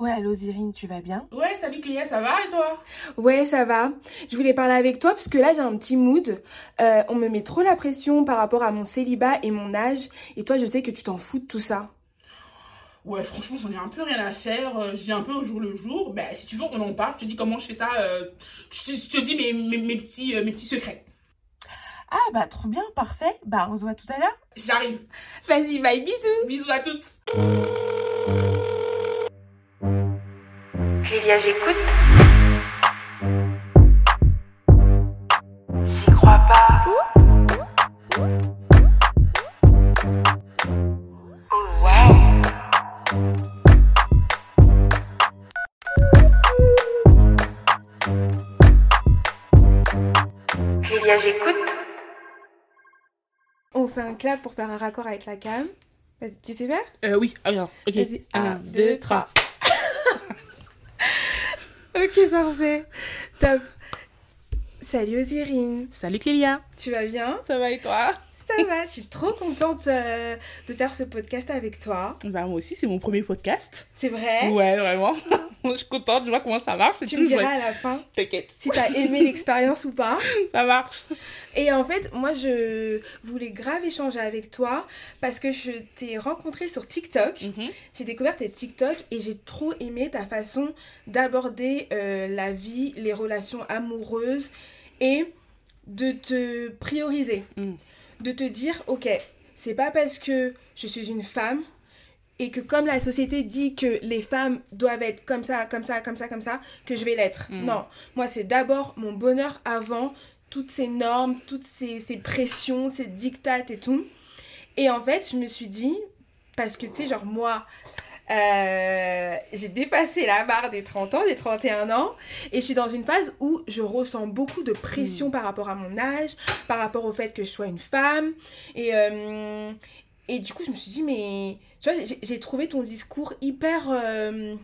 Ouais, allô Zirine, tu vas bien? Ouais, salut Cléa, ça va et toi? Ouais, ça va. Je voulais parler avec toi parce que là j'ai un petit mood. Euh, on me met trop la pression par rapport à mon célibat et mon âge. Et toi, je sais que tu t'en fous de tout ça. Ouais, franchement, j'en ai un peu rien à faire. euh, Je vis un peu au jour le jour. Bah, si tu veux, on en parle. Je te dis comment je fais ça. euh, Je te, je te dis mes, mes, mes petits, euh, mes petits secrets. Ah bah trop bien, parfait. Bah on se voit tout à l'heure. J'arrive. Vas-y, bye, bisous. Bisous à toutes. Clélia, j'écoute. J'y crois pas. Oh wow. Clélia, j'écoute. On fait un clap pour faire un raccord avec la cam. Vas-y, tu sais faire? Euh, oui, ah, bien. Ok. Vas-y, Un, un, deux, deux, trois. Ok, parfait. Top. Salut Ozirine. Salut Clélia. Tu vas bien? Ça va et toi? Ça va, je suis trop contente euh, de faire ce podcast avec toi. Bah, moi aussi, c'est mon premier podcast. C'est vrai? Ouais, vraiment. je suis contente, je vois comment ça marche. Tu me diras à la fin T'inquiète, si t'as aimé l'expérience ou pas. ça marche. Et en fait, moi, je voulais grave échanger avec toi parce que je t'ai rencontré sur TikTok. Mhm. J'ai découvert tes TikTok et j'ai trop aimé ta façon d'aborder euh, la vie, les relations amoureuses et de te prioriser. Mm. De te dire, ok, c'est pas parce que je suis une femme et que comme la société dit que les femmes doivent être comme ça, comme ça, comme ça, comme ça, que je vais l'être. Mm. Non, moi c'est d'abord mon bonheur avant toutes ces normes, toutes ces, ces pressions, ces dictates et tout. Et en fait, je me suis dit, parce que tu sais, genre moi, euh, j'ai dépassé la barre des 30 ans, des 31 ans, et je suis dans une phase où je ressens beaucoup de pression par rapport à mon âge, par rapport au fait que je sois une femme. Et, euh, et du coup, je me suis dit, mais tu vois, j'ai- trouvé ton discours hyper. euh,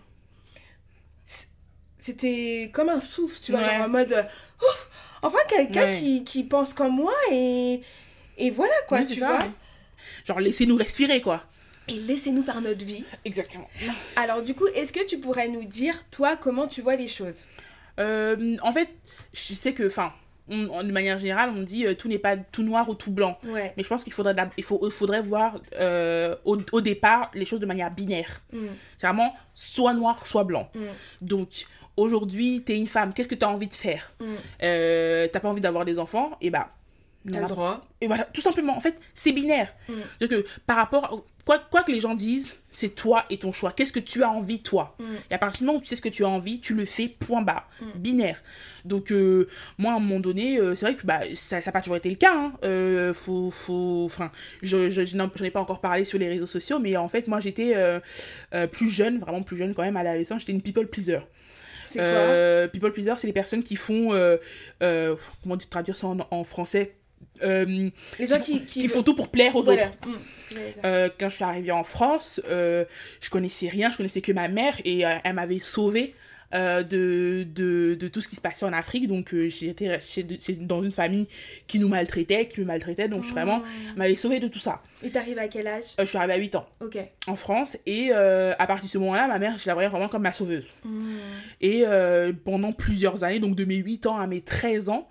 C'était comme un souffle, tu vois, Ouais. genre en mode. Ouf, enfin, quelqu'un Ouais. qui, qui pense comme moi et. Et voilà quoi, Oui, tu vois. Genre, laissez-nous respirer, quoi. Et laissez-nous faire notre vie. Exactement. Alors du coup, est-ce que tu pourrais nous dire, toi, comment tu vois les choses? Euh, en fait, je sais que, enfin, de manière générale, on dit euh, tout n'est pas tout noir ou tout blanc. Ouais. Mais je pense qu'il faudrait, il faut, il faudrait voir euh, au, au départ les choses de manière binaire. Mm. C'est vraiment soit noir, soit blanc. Mm. Donc, aujourd'hui, t'es une femme, qu'est-ce que t'as envie de faire? Mm. Euh, T'as pas envie d'avoir des enfants? Et bah. T'as le droit. Et voilà, tout simplement. En fait, c'est binaire. Mm. Donc, euh, par rapport. Quoi, quoi que les gens disent, c'est toi et ton choix. Qu'est-ce que tu as envie, toi Mm. Et à partir du moment où tu sais ce que tu as envie, tu le fais, point barre. Mm. Binaire. Donc, euh, moi, à un moment donné, euh, c'est vrai que bah, ça n'a pas toujours été le cas. Hein. Euh, faut, faut, enfin, je, je, je n'en ai pas encore parlé sur les réseaux sociaux, mais en fait, moi, j'étais plus jeune, vraiment plus jeune quand même, à l'adolescence, j'étais une people pleaser. C'est quoi Euh, people pleaser, c'est les personnes qui font. euh, euh, comment dire, traduire ça en, en français? Euh, Les gens qui, qui, qui font tout pour plaire aux Voilà. autres. Mm. Euh, quand je suis arrivée en France, euh, je connaissais rien, je connaissais que ma mère et euh, elle m'avait sauvée de, de, de tout ce qui se passait en Afrique. Donc j'étais dans une famille qui nous maltraitait, qui me maltraitait. Donc je vraiment, elle m'avait sauvée de tout ça. Et t'arrives à quel âge? Je suis arrivée à 8 ans Ok. en France et à partir de ce moment-là, ma mère, je la voyais vraiment comme ma sauveuse. Mm. Et pendant plusieurs années, donc de mes 8 ans à mes 13 ans,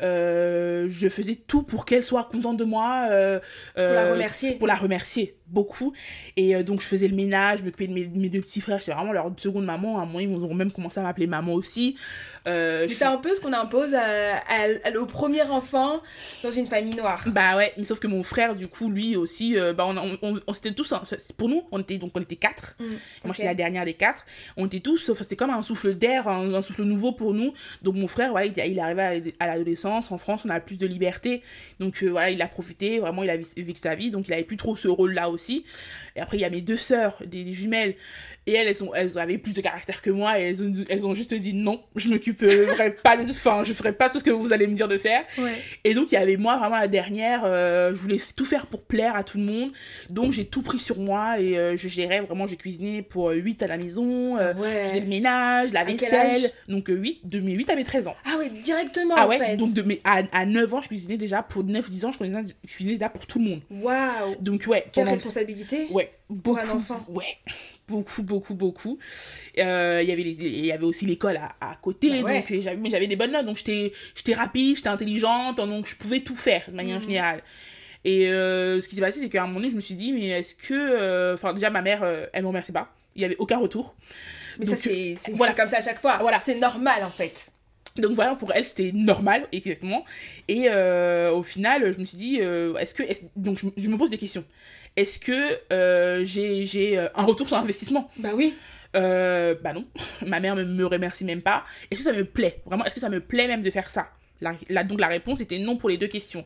je faisais tout pour qu'elle soit contente de moi. euh, Pour la euh, remercier. pour la remercier beaucoup. Et euh, donc, je faisais le ménage, je m'occupais de mes, mes deux petits frères. J'étais vraiment leur seconde maman. À un moment, ils ont même commencé à m'appeler maman aussi. Euh, C'est un peu ce qu'on impose à, à- à- au premier enfant dans une famille noire. Bah ouais, mais sauf que mon frère, du coup, lui aussi, euh, bah on, on, on, on- c'était tous, hein, pour nous, on était, donc on était quatre. Mm, Moi, j'étais la dernière des quatre. On était tous, c'était comme un souffle d'air, un, un souffle nouveau pour nous. Donc, mon frère, voilà, il, il est arrivé à l'ad- à l'adolescence. En France, on a plus de liberté. Donc, voilà, il a profité. Vraiment, il a vé- vécu sa vie. Donc, il avait plus trop ce rôle-là aussi. Et après, il y a mes deux sœurs, des, jumelles. Et elles, elles, ont, elles avaient plus de caractère que moi. Et elles ont, elles ont juste dit non, je m'occuperai pas de enfin, je ferai pas tout ce que vous allez me dire de faire. Ouais. Et donc, il y avait moi, vraiment la dernière. euh, je voulais tout faire pour plaire à tout le monde. Donc, j'ai tout pris sur moi et euh, je gérais vraiment. J'ai cuisiné pour 8 à la maison. euh, Ouais. Je faisais le ménage, la vaisselle. Donc, 8, de mes 8 à mes 13 ans. Ah ouais, directement Ah en ouais, fait. donc de mes, à, à 9 ans, je cuisinais déjà. Pour 9-10 ans, je cuisinais, je cuisinais déjà pour tout le monde. Waouh. Donc, ouais. Quelle responsabilité Ouais, Pour un beaucoup. enfant. Ouais, beaucoup, beaucoup, beaucoup. Euh, il y avait aussi l'école à, à côté, Bah ouais. donc euh, j'avais, mais j'avais des bonnes notes, donc j'étais, j'étais rapide, j'étais intelligente, donc je pouvais tout faire de manière Mhm. générale. Et euh, ce qui s'est passé, c'est qu'à un moment donné, je me suis dit, mais est-ce que. euh, Enfin, déjà, ma mère, elle me remerciait pas. Il y avait aucun retour. Mais Donc, ça, c'est c'est- voilà. c'est comme ça à chaque fois. Voilà. C'est normal, en fait. Donc voilà, pour elle, c'était normal, exactement. Et euh, au final, je me suis dit, euh, est-ce que. est-ce- donc je me pose des questions. Est-ce que euh, j'ai j'ai, euh, un retour sur investissement Bah oui. euh, Bah non. Ma mère me, me remercie même pas. Est-ce que ça me plaît? Vraiment, est-ce que ça me plaît même de faire ça? La, la- Donc la réponse était non pour les deux questions.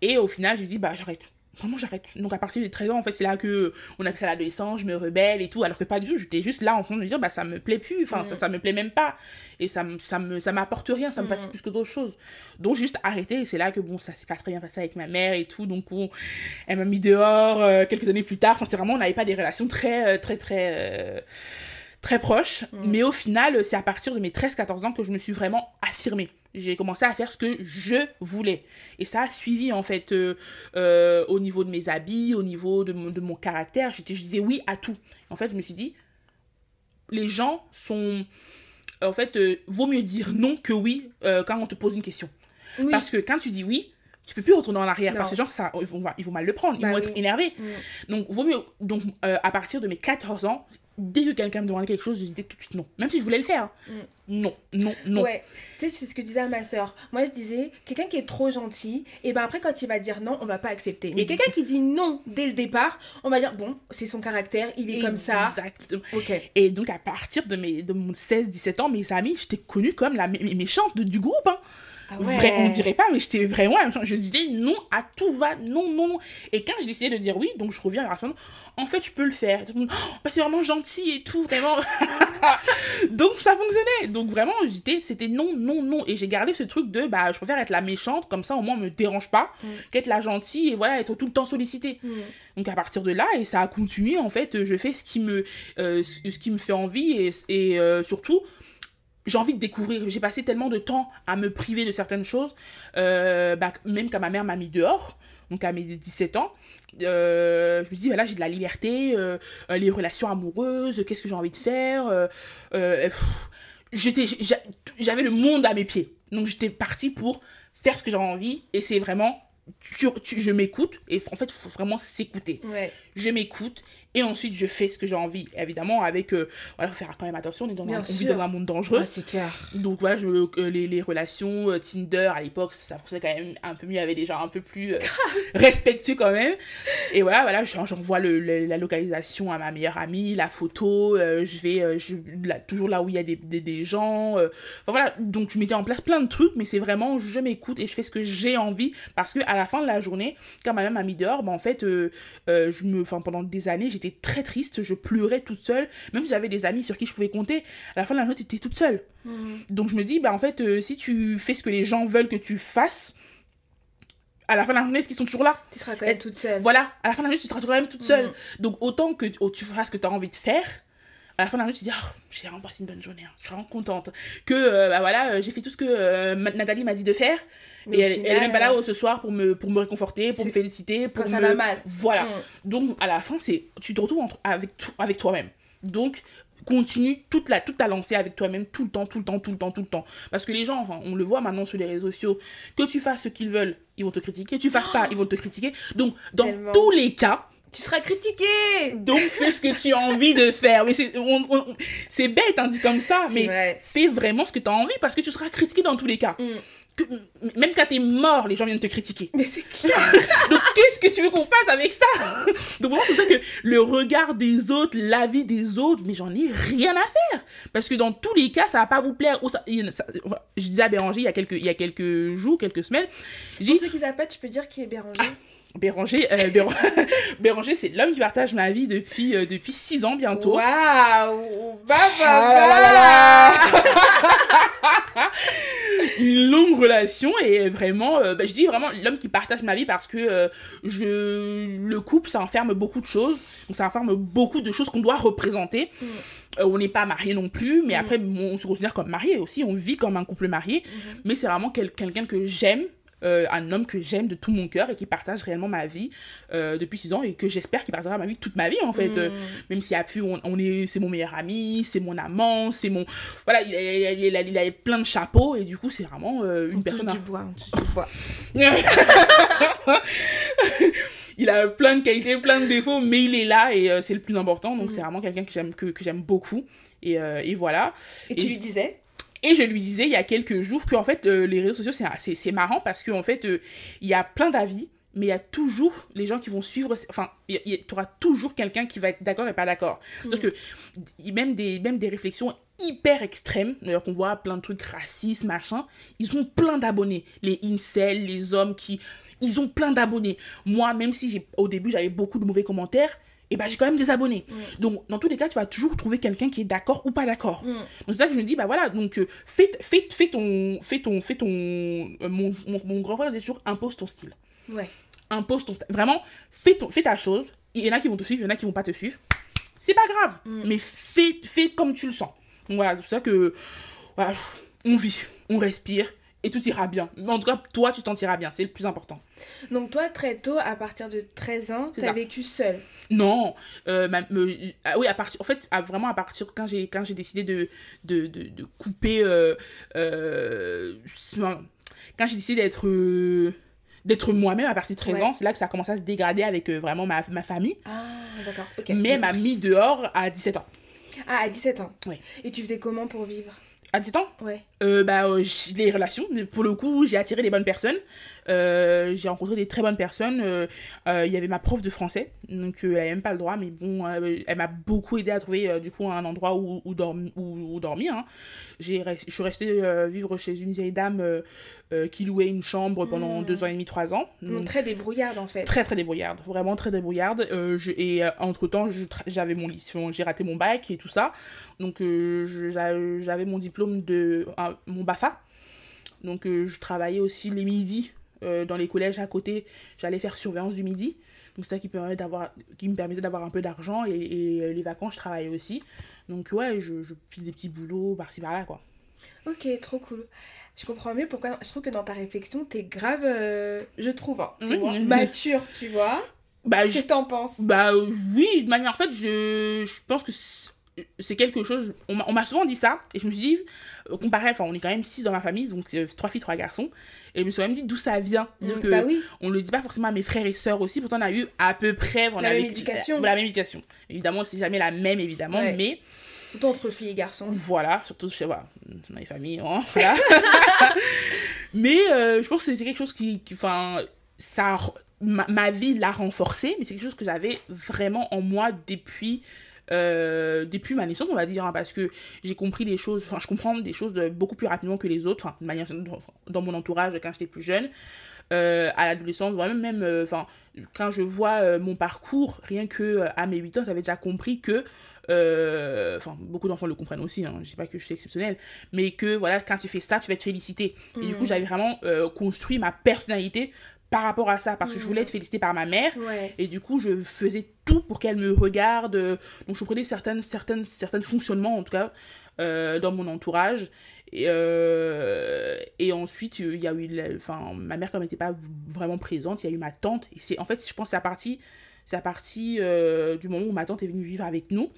Et au final, je lui dis, bah j'arrête. Vraiment, j'arrête. Donc, à partir des 13 ans, en fait, c'est là que on a passé à l'adolescence, je me rebelle et tout. Alors que pas du tout, j'étais juste là en train de me dire, bah, ça me plaît plus. Enfin, ça, ça me plaît même pas. Et ça, me- ça me, ça m'apporte rien, ça me fatigue plus que d'autres choses. Donc, juste arrêter. Et c'est là que, bon, ça s'est pas très bien passé avec ma mère et tout. Donc, bon, elle m'a mis dehors euh, quelques années plus tard. Enfin, c'est vraiment, on n'avait pas des relations très, euh, très, très. euh, très proches, mais au final, c'est à partir de mes 13-14 ans que je me suis vraiment affirmée. J'ai commencé à faire ce que je voulais. Et ça a suivi, en fait, euh, euh, au niveau de mes habits, au niveau de mon, de mon caractère. Je disais oui à tout. En fait, je me suis dit, les gens sont... En fait, euh, vaut mieux dire non que oui quand on te pose une question. Oui. Parce que quand tu dis oui, tu peux plus retourner en arrière. Non. Parce que les gens, ça, ils, vont, ils vont mal le prendre. Ils Bah vont être énervés. Mm. Donc, vaut mieux. Donc, euh, à partir de mes 14 ans, dès que quelqu'un me demandait quelque chose, je disais tout de suite non. Même si je voulais le faire. Non, non, non. Ouais, tu sais, c'est ce que disait ma soeur. Moi, je disais, quelqu'un qui est trop gentil, et ben après, quand il va dire non, on va pas accepter. Mais quelqu'un qui dit non dès le départ, on va dire, bon, c'est son caractère, il est comme ça. Exactement. Ok. Et donc, à partir de, mes, de mon 16-17 ans, mes amis, j'étais connue comme la mé- mé- méchante de- du groupe. Hein. Ah Vrai, on dirait pas, mais j'étais vraiment. Je disais non à tout va, non, non, non. Et quand je décidais de dire oui, donc je reviens à la en fait, je peux le faire. Tout le monde, Oh, bah, c'est vraiment gentil et tout, vraiment. donc, ça fonctionnait. Donc, vraiment, j'étais, c'était non, non, non. Et j'ai gardé ce truc de, bah, je préfère être la méchante, comme ça, au moins, on me dérange pas, qu'être la gentille et voilà, être tout le temps sollicitée. Mm. Donc à partir de là, et ça a continué, en fait, je fais ce qui me, euh, ce qui me fait envie et, et euh, surtout, j'ai envie de découvrir. J'ai passé tellement de temps à me priver de certaines choses, euh, bah, même quand ma mère m'a mis dehors, donc à mes 17 ans. euh, je me dis, voilà, j'ai de la liberté, euh, les relations amoureuses, qu'est-ce que j'ai envie de faire. j'étais, j'avais le monde à mes pieds. Donc j'étais partie pour faire ce que j'avais envie, et c'est vraiment, tu- tu- je m'écoute, et en fait, il faut vraiment s'écouter Ouais. je m'écoute et ensuite je fais ce que j'ai envie évidemment avec euh, voilà faut faire quand même attention on est dans un, on vit dans un monde dangereux. Ah, c'est clair. donc voilà je, euh, les, les relations euh, Tinder à l'époque ça, ça fonctionnait quand même un peu mieux avait des gens un peu plus euh, respectueux quand même. Et voilà voilà j'en- j'envoie la localisation à ma meilleure amie la photo je vais je, là, toujours là où il y a des, des, des gens enfin voilà donc je mettais en place plein de trucs mais c'est vraiment je m'écoute et je fais ce que j'ai envie parce que à la fin de la journée quand ma mère m'a mis dehors bah, en fait je me enfin pendant des années j'étais très triste je pleurais toute seule même si j'avais des amis sur qui je pouvais compter à la fin de la journée t'étais toute seule donc je me dis bah en fait euh, si tu fais ce que les gens veulent que tu fasses à la fin de la journée est-ce qu'ils sont toujours là? Tu seras quand même toute seule. voilà à la fin de la journée tu seras quand même toute seule Mhm. donc autant que oh, tu feras ce que tu as envie de faire à la fin de la journée tu te dis oh, j'ai vraiment passé une bonne journée hein. je suis vraiment contente que euh, bah voilà euh, j'ai fait tout ce que euh, Nathalie m'a dit de faire Mais et elle, final, elle est même pas là euh, oh, ce soir pour me pour me réconforter pour me féliciter pour quand ça me- va mal. voilà Mm. donc à la fin c'est tu te retrouves entre- avec to- avec toi-même donc continue toute la toute ta lancée avec toi-même tout le temps tout le temps tout le temps tout le temps parce que les gens enfin on le voit maintenant sur les réseaux sociaux que tu fasses ce qu'ils veulent ils vont te critiquer tu fasses pas ils vont te critiquer donc dans Tellement. tous les cas Tu seras critiqué. donc fais ce que tu as envie de faire mais c'est c'est bête hein, dit comme ça mais vrai. fais vraiment ce que tu as envie parce que tu seras critiqué dans tous les cas Mm. Que- même quand t'es mort les gens viennent te critiquer Mais c'est clair. donc qu'est-ce que tu veux qu'on fasse avec ça? Donc vraiment c'est ça que le regard des autres, l'avis des autres, mais j'en ai rien à faire parce que dans tous les cas ça va pas vous plaire. Ou ça, je disais à Béranger il y a quelques il y a quelques jours, quelques semaines, j'ai Pour ceux qui pas, tu peux dire qui est Béranger. Béranger, euh, Béra- Béranger c'est l'homme qui partage ma vie depuis euh, depuis six ans bientôt. Waouh Bah bah Ah bah une longue relation et vraiment euh, bah, je dis vraiment l'homme qui partage ma vie parce que je le couple ça enferme beaucoup de choses donc ça enferme beaucoup de choses qu'on doit représenter Mm. On n'est pas marié non plus mais Mm. après on se considère comme marié aussi on vit comme un couple marié Mm-hmm. mais c'est vraiment quel- quelqu'un que j'aime euh, un homme que j'aime de tout mon cœur et qui partage réellement ma vie euh, depuis 6 ans et que j'espère qu'il partagera ma vie toute ma vie en fait. Euh, même s'il a plus, on, on est, c'est mon meilleur ami, c'est mon amant, c'est mon. Voilà, il a, il, a, il, a, il a plein de chapeaux et du coup, c'est vraiment une on personne. touche du bois, on touche du bois. il a plein de qualités, plein de défauts, mais il est là et c'est le plus important. Donc, c'est vraiment quelqu'un que j'aime, que, que j'aime beaucoup. Et, et voilà. Et, tu lui disais Et je lui disais il y a quelques jours que en fait, euh, les réseaux sociaux, c'est, c'est, c'est marrant parce qu'en fait, euh, il y a plein d'avis. Mais il y a toujours les gens qui vont suivre. Enfin, tu auras toujours quelqu'un qui va être d'accord et pas d'accord. C'est-à-dire que même des, même des réflexions hyper extrêmes, d'ailleurs qu'on voit plein de trucs racistes, machin, ils ont plein d'abonnés. Les incels, les hommes qui ils ont plein d'abonnés. Moi, même si j'ai, au début j'avais beaucoup de mauvais commentaires, et ben j'ai quand même des abonnés. Mm. Donc, dans tous les cas, tu vas toujours trouver quelqu'un qui est d'accord ou pas d'accord. Mm. Donc, c'est ça que je me dis, bah voilà, donc euh, fais, fais, fais ton. Fais ton. Fais ton euh, mon, mon, mon grand frère dit toujours impose ton style. Ouais. Impose ton style. Vraiment, fais, ton, fais ta chose. Il y en a qui vont te suivre, il y en a qui vont pas te suivre. C'est pas grave, Mm. mais fais, fais comme tu le sens. Donc voilà, c'est pour ça que. Voilà, on vit, on respire. Et tout ira bien. Mais en tout cas, toi, tu t'en tireras bien. C'est le plus important. Donc toi, très tôt, à partir de 13 ans, t'as vécu seule. Non, euh, ma- me- ah oui, à partir, en fait, à- vraiment à partir quand j'ai quand j'ai décidé de, de, de, de couper, euh, euh, quand j'ai décidé d'être euh, d'être moi-même à partir de 13 Ouais. ans, c'est là que ça a commencé à se dégrader avec vraiment ma, ma famille. Ah, d'accord. Ok. Mais m'a mis dehors à 17 ans. Ah, à 17 ans. Ouais. Et tu faisais comment pour vivre? À 17 ans, Ouais. euh, bah, euh, les relations, pour le coup, j'ai attiré les bonnes personnes. Euh, j'ai rencontré des très bonnes personnes. Euh, euh, Il y avait ma prof de français, donc elle avait même pas le droit, mais bon, elle m'a beaucoup aidé à trouver du coup un endroit où, où, dormi- où- où dormir. hein. J'ai je suis restée vivre chez une vieille dame qui louait une chambre pendant Mm. deux ans et demi, trois ans. Donc, Donc, très débrouillarde en fait. très très débrouillarde, vraiment très débrouillarde. Je, et entre temps, j'avais mon lycée, j'ai raté mon bac et tout ça. Donc j'avais mon diplôme de mon BAFA. Donc euh, je travaillais aussi les midis euh, dans les collèges à côté. J'allais faire surveillance du midi. Donc ça qui, permet d'avoir, qui me permettait d'avoir un peu d'argent. Et, et, euh, les vacances, je travaillais aussi. Donc ouais, je, je file des petits boulots par-ci par-là quoi. Ok, trop cool. Je comprends mieux pourquoi je trouve que dans ta réflexion, t'es grave, euh, je trouve, hein, c'est moi, mature, tu vois. Bah, je, Qu'est-ce que t'en penses? Bah oui, de manière en fait, je, je pense que c'est- quelque chose. On m'a- souvent dit ça, et je me suis dit, euh, comparé, enfin, on est quand même six dans ma famille, donc euh, trois filles, trois garçons, et je me suis même dit d'où ça vient. Dire Mm, que Bah oui. on le dit pas forcément à mes frères et sœurs aussi, pourtant on a eu à peu près. On La a même éducation. La, la même éducation. Évidemment, c'est jamais la même, évidemment, Ouais. mais Surtout entre filles et garçons. voilà, surtout chez voilà, dans les familles, hein, voilà. mais euh, je pense que c'est quelque chose qui, qui- enfin, ça, ma, ma vie l'a renforcé, mais c'est quelque chose que j'avais vraiment en moi depuis, euh, depuis ma naissance, on va dire, hein, parce que j'ai compris les choses, enfin, je comprends des choses de- beaucoup plus rapidement que les autres, de manière dans, mon entourage quand j'étais plus jeune. Euh, à l'adolescence, moi-même, même, euh, quand je vois euh, mon parcours, rien que à mes 8 ans, j'avais déjà compris que enfin beaucoup d'enfants le comprennent aussi hein, je sais pas que je suis exceptionnelle mais que voilà quand tu fais ça tu vas être félicité et du coup Mhm. j'avais vraiment construit ma personnalité par rapport à ça parce que je voulais être félicitée par ma mère. Ouais. et du coup je faisais tout pour qu'elle me regarde. Donc je prenais certaines certaines certains fonctionnements en tout cas euh, dans mon entourage. Et, euh, et ensuite il y a eu la- enfin ma mère comme n'était pas vraiment présente il y a eu ma tante. Et c'est en fait je pense que c'est à partir c'est à partir euh, du moment où ma tante est venue vivre avec nous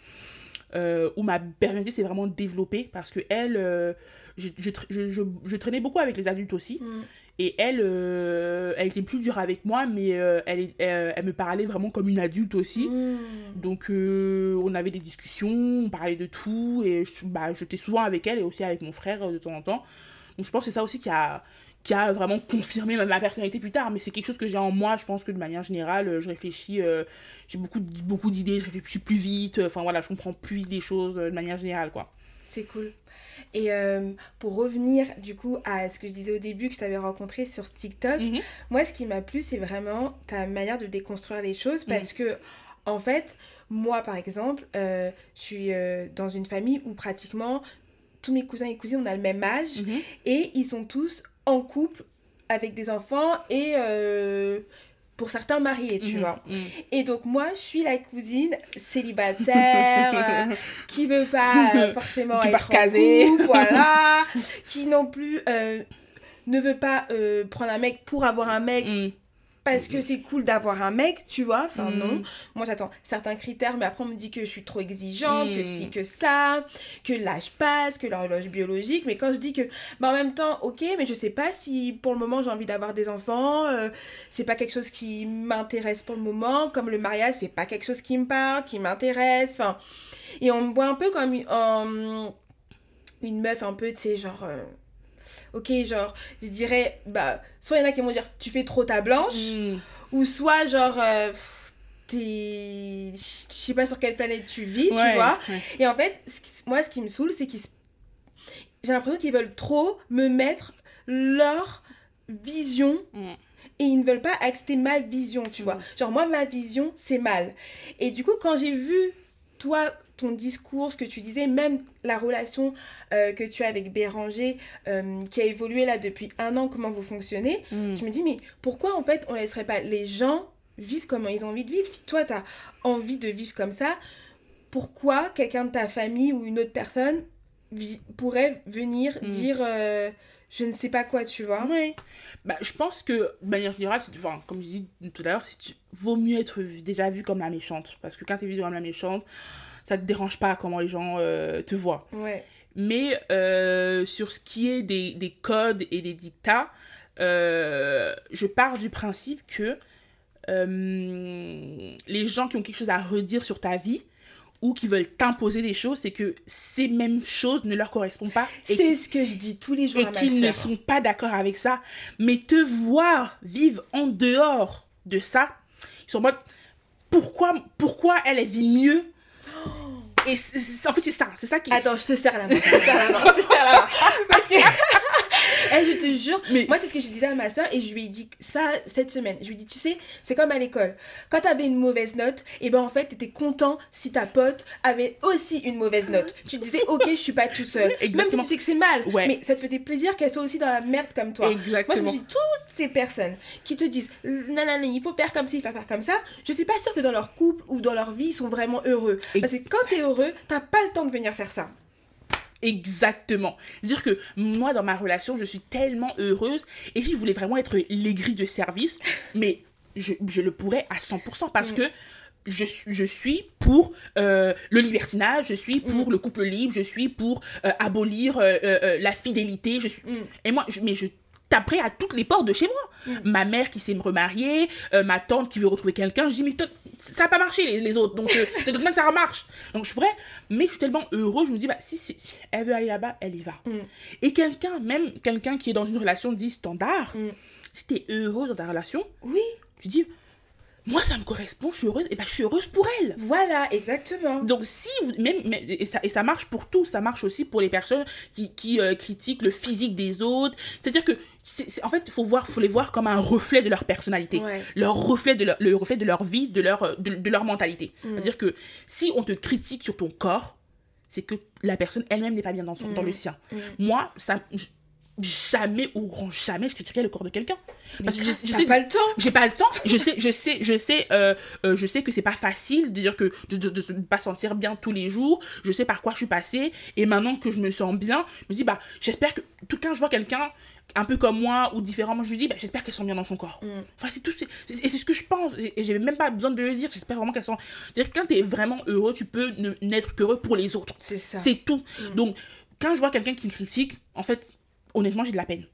euh, où ma personnalité s'est vraiment développée. Parce que elle euh, je, je, je, je traînais beaucoup avec les adultes aussi. Mm. Et elle euh, elle était plus dure avec moi mais euh, elle, est- elle, elle me parlait vraiment comme une adulte aussi Mm. donc euh, on avait des discussions, on parlait de tout, et bah, j'étais souvent avec elle et aussi avec mon frère euh, de temps en temps. Donc je pense que c'est ça aussi qui a, qui a vraiment confirmé ma, personnalité plus tard, mais c'est quelque chose que j'ai en moi, je pense que de manière générale, euh, je réfléchis, euh, j'ai beaucoup, beaucoup d'idées, je réfléchis plus vite, euh, enfin voilà, je comprends plus vite les choses euh, de manière générale, quoi. C'est cool. Et euh, pour revenir du coup à ce que je disais au début que je t'avais rencontré sur TikTok, Mhm. moi ce qui m'a plu c'est vraiment ta manière de déconstruire les choses parce que en fait moi par exemple euh, je suis euh, dans une famille où pratiquement tous mes cousins et cousines on a le même âge Mhm. et ils sont tous en couple avec des enfants et euh, pour certains mariés tu Mhm, vois. mhm. Et donc moi, je suis la cousine célibataire, euh, qui veut pas euh, forcément Qui être caser. voilà, qui non plus euh, ne veut pas euh, prendre un mec pour avoir un mec Mm. Parce que c'est cool d'avoir un mec, tu vois. Enfin, Mm. non. Moi, j'attends certains critères, mais après, on me dit que je suis trop exigeante, que si, que ça, que l'âge passe, que l'horloge biologique. Mais quand je dis que, bah, en même temps, ok, mais je sais pas si pour le moment j'ai envie d'avoir des enfants, euh, c'est pas quelque chose qui m'intéresse pour le moment. Comme le mariage, c'est pas quelque chose qui me parle, qui m'intéresse. Enfin, et on me voit un peu comme une, euh, une meuf un peu, tu sais, genre. euh, Ok, genre, je dirais, bah, soit il y en a qui vont dire, tu fais trop ta blanche, Mm. ou soit genre euh, t'es je sais pas sur quelle planète tu vis tu vois ouais. et en fait ce qui- moi ce qui me saoule c'est qu'ils j'ai l'impression qu'ils veulent trop me mettre leur vision Mm. et ils ne veulent pas accepter ma vision tu vois genre moi ma vision c'est mal et du coup quand j'ai vu toi ton discours, ce que tu disais, même la relation euh, que tu as avec Béranger, euh, qui a évolué là depuis un an, comment vous fonctionnez, Mm. je me dis, mais pourquoi en fait on laisserait pas les gens vivre comme ils ont envie de vivre? Si toi tu as envie de vivre comme ça, pourquoi quelqu'un de ta famille ou une autre personne pourrait venir Mm. dire euh, je ne sais pas quoi, tu vois? Bah, je pense que, de manière générale, enfin, comme je dis tout à l'heure, c'est tu- vaut mieux être déjà vu comme la méchante. Parce que quand tu es vu comme la méchante, ça te dérange pas comment les gens euh, te voient. Ouais. Mais euh, sur ce qui est des, des codes et des dictats, euh, je pars du principe que les gens qui ont quelque chose à redire sur ta vie ou qui veulent t'imposer des choses, c'est que ces mêmes choses ne leur correspondent pas C'est ce que je dis tous les jours et qu'ils ne sont pas d'accord avec ça, mais te voir vivre en dehors de ça, ils sont en mode pourquoi, pourquoi elle, elle vit mieux Et en fait, c'est ça, c'est ça qui. Attends, je te serre la main. Je te serre la main. Je te serre la main. Parce que. Eh, je te jure, Mais- moi c'est ce que je disais à ma soeur et je lui ai dit ça cette semaine. Je lui ai dit, tu sais, c'est comme à l'école. Quand t'avais une mauvaise note, et ben en fait t'étais content si ta pote avait aussi une mauvaise note. Tu disais, ok, je suis pas tout seul. Même si Exactement. tu sais que c'est mal, Ouais. mais ça te faisait plaisir qu'elle soit aussi dans la merde comme toi. Moi je Exactement. me dis, toutes ces personnes qui te disent, nanana, il faut faire comme ci, il faut faire comme ça, je suis pas sûre que dans leur couple ou dans leur vie ils sont vraiment heureux. Parce que quand t'es heureux, t'as pas le temps de venir faire ça. Exactement. Dire que moi, dans ma relation, je suis tellement heureuse. Et si je voulais vraiment être l'aigri de service, mais je, je le pourrais à 100% parce que je, suis- je suis pour euh, le libertinage, je suis pour le couple libre, je suis pour euh, abolir euh, la fidélité. Je suis... Et moi, je- mais je taperais à toutes les portes de chez moi. Ma mère qui sait me remarier, ma tante qui veut retrouver quelqu'un, je dis mais ça n'a pas marché les, les autres, donc euh, même ça remarche. Donc je pourrais, mais je suis tellement heureux, je me dis bah si, si elle veut aller là-bas, elle y va. Et quelqu'un, même quelqu'un qui est dans une relation dite standard, si t'es heureux dans ta relation, Oui, tu dis moi ça me correspond, je suis heureuse, et ben je suis heureuse pour elle. voilà, exactement. Donc si vous, même- et, ça, et ça marche pour tout, ça marche aussi pour les personnes qui, qui euh, critiquent le physique des autres. C'est-à-dire que c'est en fait il faut voir, faut les voir comme un reflet de leur personnalité, Ouais. leur reflet de leur, le reflet de leur vie, de leur euh, de, de leur mentalité. C'est-à-dire que si on te critique sur ton corps, c'est que la personne elle-même n'est pas bien dans son dans le sien. Moi ça jamais au grand jamais je critiquerai le corps de quelqu'un. Parce que je, je T'as sais pas le temps. j'ai pas le temps. Je sais je sais je sais euh, euh, je sais que c'est pas facile de dire que de, de, pas sentir bien tous les jours. Je sais par quoi je suis passée. Et maintenant que je me sens bien je me dis bah j'espère que tout quand je vois quelqu'un un peu comme moi ou différent moi je me dis bah, j'espère qu'elle sent bien dans son corps. Enfin c'est tout c'est- c'est- et c'est ce que je pense. Et et j'ai même pas besoin de le dire. J'espère vraiment qu'elle sent. C'est-à-dire que quand t'es vraiment heureux tu peux ne- n'être qu'heureux pour les autres. C'est ça. c'est tout. Donc, quand je vois quelqu'un qui me critique, en fait, honnêtement, j'ai de la peine.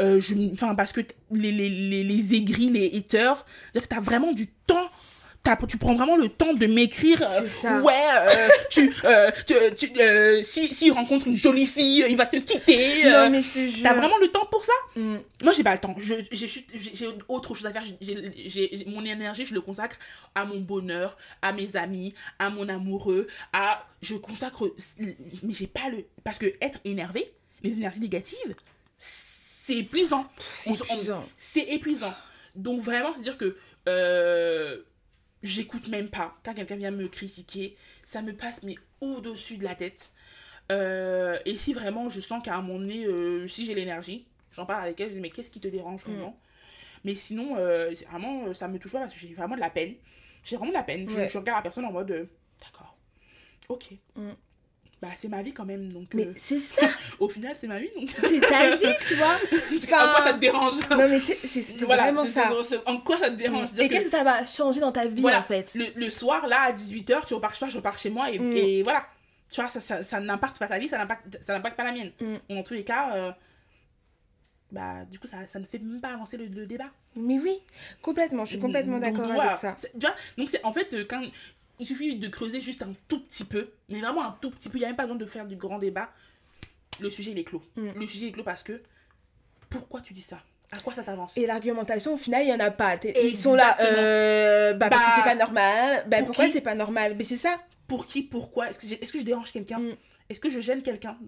Euh, je, enfin, parce que les, les, les, les aigris, les haters, c'est-à-dire que t'as vraiment du temps. tu prends vraiment le temps de m'écrire. euh. Ouais, euh, tu, euh, tu, tu, si, s'il rencontre une jolie fille, il va te quitter. Non, mais je te jure. T'as vraiment le temps pour ça? Mm. Moi, j'ai pas le temps. Je- J'ai autre chose à faire. J'ai- mon énergie, je le consacre à mon bonheur, à mes amis, à mon amoureux, à. Je consacre. Mais j'ai pas le. Parce que être énervé, les énergies négatives, c'est épuisant. C'est épuisant. C'est épuisant. Donc, vraiment, c'est-à-dire que. euh, J'écoute même pas. Quand quelqu'un vient me critiquer, ça me passe mais au-dessus de la tête. Euh, et si vraiment je sens qu'à un moment donné, euh, si j'ai l'énergie, j'en parle avec elle, je dis mais qu'est-ce qui te dérange vraiment? Mais sinon, vraiment, ça me touche pas parce que j'ai vraiment de la peine. J'ai vraiment de la peine. Je, Ouais. je regarde la personne en mode, d'accord, ok. Mm. Bah c'est ma vie quand même donc Mais euh, c'est ça, au final c'est ma vie donc c'est ta vie, tu vois. en quoi ça te dérange? Non, mais c'est Voilà, vraiment ça. en quoi ça te dérange? Et que- qu'est-ce que ça va changer dans ta vie, Voilà. en fait? le, le soir, là, à 18h, tu repars chez toi, je repars chez moi, et, Mm. et voilà. Tu vois, ça, ça, ça n'impacte pas ta vie, ça n'impacte, ça n'impacte pas la mienne. Mm. Dans tous les cas, euh, bah, du coup, ça, ça ne fait même pas avancer le, le débat. Mais oui, complètement, je suis complètement d'accord voilà. avec ça. Tu vois, donc c'est en fait, euh, quand il suffit de creuser juste un tout petit peu, mais vraiment un tout petit peu, il n'y a même pas besoin de faire du grand débat. Le sujet, il est clos. Mm. Le sujet est clos parce que pourquoi tu dis ça? À quoi ça t'avance? Et l'argumentation, au final, il n'y en a pas. Ils sont là, euh, bah, parce Bah, que c'est pas normal. Bah, pour pourquoi c'est pas normal? Mais c'est ça. Pour qui? Pourquoi? Est-ce que, est-ce que je dérange quelqu'un? Mm. Est-ce que je gêne quelqu'un?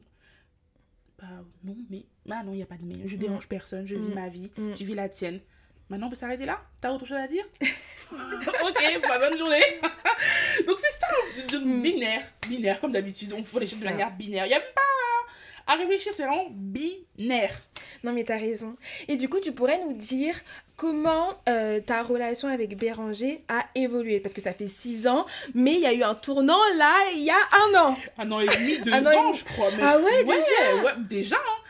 Bah non, mais. Bah non, il n'y a pas de mais. Je dérange personne, je vis Mm. ma vie, Mm. tu vis la tienne. Maintenant, on peut s'arrêter là? T'as autre chose à dire? Ok, bah, bonne journée Donc c'est ça, Mm. binaire, binaire comme d'habitude. On fait les choses de manière binaire. Il n'y a même pas à réfléchir, c'est vraiment binaire. Non, mais t'as raison. Et du coup, tu pourrais nous dire comment euh, ta relation avec Béranger a évolué? Parce que ça fait six ans, mais il y a eu un tournant là, il y a un an. Un an et demi, deux ans, je crois. Mais Ah ouais, déjà ouais, déjà. hein.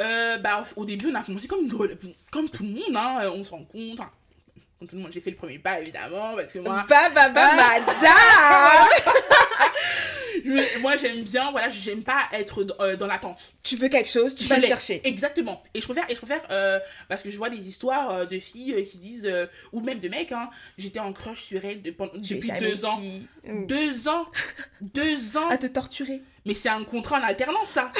Euh, bah, au début, on a commencé comme, une comme tout le monde. Hein, on se rencontre. Enfin, comme tout le monde, j'ai fait le premier pas, évidemment, parce que moi, Bah, bah, bah, Ah. madame je- moi j'aime bien, voilà, j'aime pas être dans- euh, dans l'attente. Tu veux quelque chose, tu vas le chercher. Exactement. Et je préfère, et je préfère euh, parce que je vois des histoires euh, de filles euh, qui disent, euh, ou même de mecs, hein, j'étais en crush sur elle de- pendant- J'ai depuis deux ans. dit. Mm. Deux ans Deux ans À te torturer. Mais c'est un contrat en alternance, ça.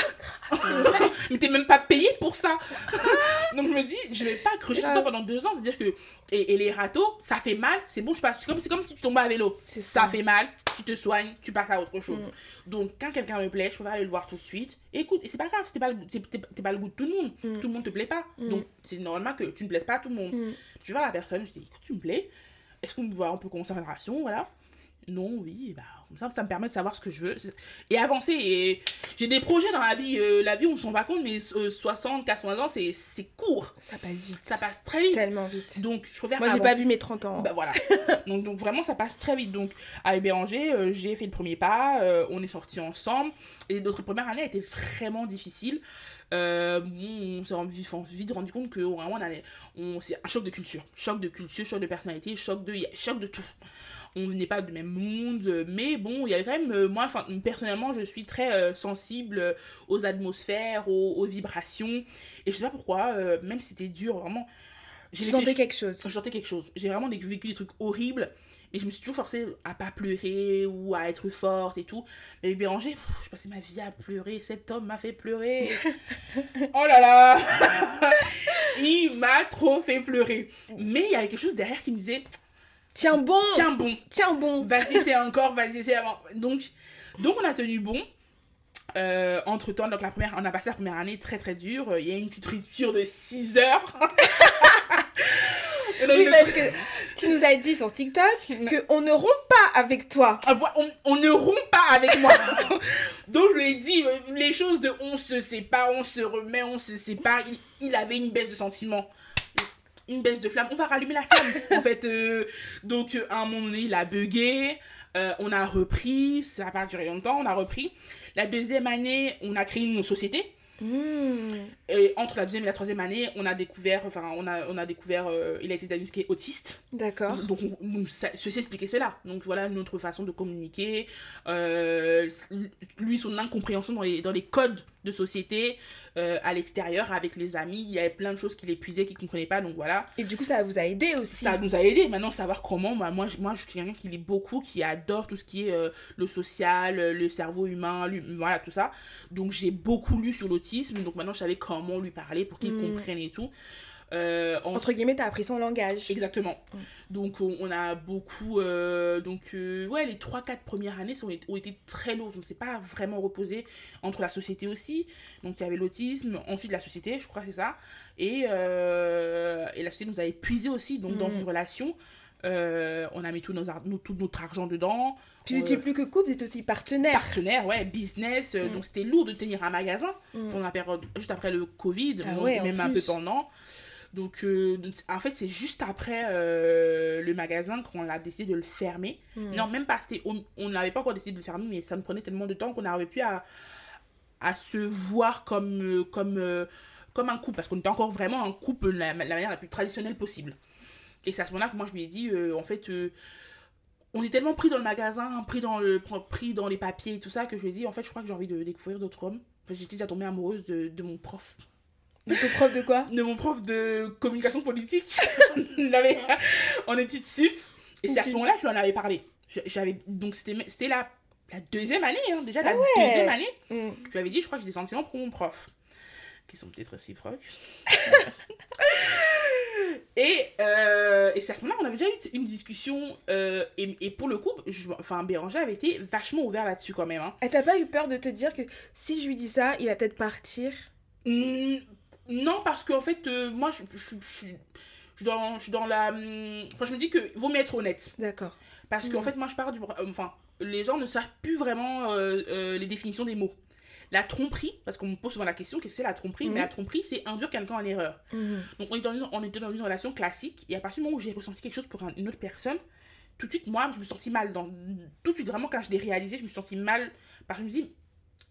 mais t'es même pas payé pour ça. Donc je me dis, je vais pas sur toi pendant deux ans. C'est-à-dire que. Et, et les râteaux, ça fait mal, c'est bon, je passe. C'est comme, si tu tombais à vélo. Ça ça. fait mal, tu te soignes, tu passes à autre chose. Mm. Donc quand quelqu'un me plaît, je préfère aller le voir tout de suite. Et écoute, et c'est pas grave, c'est pas, le- c'est- t'es pas le goût de tout le monde. Mm. Tout le monde te plaît pas. Mm. Donc c'est normal que tu ne plaises pas à tout le monde. Je vais voir la personne, je dis, écoute, tu me plais. Est-ce qu'on peut, voir- on peut commencer une relation Voilà. Non, oui, bah, comme ça, ça me permet de savoir ce que je veux et avancer. Et j'ai des projets dans la vie. euh, la vie, on ne s'en rend pas compte, mais euh, 60, 80 ans, c'est c'est court. Ça passe vite. Ça passe très vite. Tellement vite. Donc, je préfère. Moi, j'ai pas vu mes 30 ans. Bah voilà. donc, donc vraiment, ça passe très vite. Donc avec Béranger, euh, j'ai fait le premier pas, euh, on est sortis ensemble. Et notre première année a été vraiment difficile. Euh, on s'est rendu- vite rendu compte que vraiment on allait. On, c'est un choc de culture. Choc de culture, choc de personnalité, choc de, choc de tout. On venait pas du même monde, euh, mais bon, il y avait quand même. euh, moi, enfin, personnellement, je suis très euh, sensible aux atmosphères, aux, aux vibrations. Et je sais pas pourquoi, euh, même si c'était dur, vraiment. J'ai sentais quelque chose. je sentais quelque chose. J'ai vraiment vécu des trucs horribles. Et je me suis toujours forcée à pas pleurer ou à être forte et tout. Mais Béranger, pff, je passais ma vie à pleurer. Cet homme m'a fait pleurer. oh là là Il m'a trop fait pleurer. Mais il y avait quelque chose derrière qui me disait Tiens bon Tiens bon, Tiens bon vas-y, c'est encore, vas-y, c'est avant. Donc, donc, on a tenu bon. Euh, entre temps, donc la première, on a passé la première année très très dure. Il y a une petite rupture de 6 heures. Donc, Oui, parce que tu nous as dit sur TikTok qu'on ne rompt pas avec toi. Ah, on ne rompt pas avec moi. Donc je lui ai dit euh, les choses de on se sépare, on se remet, on se sépare. Il, il avait une baisse de sentiments. Une baisse de flamme. On va rallumer la flamme. en fait, euh, donc euh, à un moment donné, il a bugué. Euh, on a repris. Ça n'a pas duré longtemps. On a repris. La deuxième année, on a créé une société. Hmm. Et entre la deuxième et la troisième année, on a découvert, enfin, on a, on a découvert, euh, il a été diagnostiqué autiste. D'accord. Donc, on- donc ça, ceci expliquait cela. Donc voilà notre façon de communiquer. Euh, lui, son incompréhension dans les, dans les codes de société euh, à l'extérieur avec les amis. Il y avait plein de choses qu'il épuisait, qu'il ne comprenait pas. Donc voilà. Et du coup, ça vous a aidé aussi. Ça nous a aidé maintenant savoir comment. Bah, moi, moi, je suis quelqu'un qui lit beaucoup, qui adore tout ce qui est le social, le cerveau humain, voilà tout ça. Donc j'ai beaucoup lu sur l'autisme. Donc maintenant, je savais comment lui parler pour qu'il Mm. comprenne et tout. Euh, en- Entre guillemets, t'as appris son langage. Exactement. Donc on, a beaucoup... euh, donc euh, ouais, les 3-4 premières années sont, ont été très lourdes. On ne s'est pas vraiment reposé entre la société aussi. Donc il y avait l'autisme, ensuite la société, je crois que c'est ça. Et, et la société nous a épuisés aussi. Donc dans Mhm. une relation, euh, on a mis tout, nos ar- nous- tout notre argent dedans. Tu On- n'étais plus que couple, tu étais aussi partenaire. partenaire, ouais, business. euh, Mm. Donc c'était lourd de tenir un magasin Mm. pendant la période, juste après le Covid, Ah donc ouais, en même un peu pendant. Donc, euh, en fait, c'est juste après euh, le magasin qu'on a décidé de le fermer. Mm. Non, même pas. On n'avait pas encore décidé de le fermer, mais ça me prenait tellement de temps qu'on n'arrivait plus à, à se voir comme, euh, comme, euh, comme un couple. Parce qu'on était encore vraiment un couple de la, la manière la plus traditionnelle possible. Et c'est à ce moment-là que moi, je lui ai dit, euh, en fait, euh, on est tellement pris dans le magasin, pris dans, le, pris dans les papiers et tout ça, que je lui ai dit, en fait, je crois que j'ai envie de découvrir d'autres hommes. Enfin, J'étais déjà tombée amoureuse de, de mon prof De ton prof de quoi? De mon prof de communication politique avait- en études sup. Et c'est à ce moment-là que je lui en avais parlé. J'avais, donc c'était la, la deuxième année, hein, déjà la Ah ouais. deuxième année. Mm. Je lui avais dit, je crois que j'ai des sentiments pour mon prof. Qui sont peut-être réciproques. et euh, et c'est à ce moment-là qu'on avait déjà eu une discussion. euh, et, et pour le coup, je- enfin, Béranger avait été vachement ouvert là-dessus quand même. hein. Et t'as pas eu peur de te dire que si je lui dis ça, il va peut-être partir? Mm, non, parce qu'en fait, euh, moi, je, je, je, je dans, je suis dans la... hum, Enfin, je me dis que vaut mieux être honnête. D'accord. Parce qu'en Mhm. fait, moi, je pars du... Enfin, les gens ne savent plus vraiment euh, euh, les définitions des mots. La tromperie, parce qu'on me pose souvent la question, qu'est-ce que c'est la tromperie? Mhm. Mais la tromperie, c'est induire quelqu'un en erreur. Mhm. Donc, on était, dans une, on était dans une relation classique, et à partir du moment où j'ai ressenti quelque chose pour un- une autre personne, tout de suite, moi, je me suis sentie mal. Dans, tout de suite, vraiment, quand je l'ai réalisé, je me suis sentie mal. Parce que je me dis,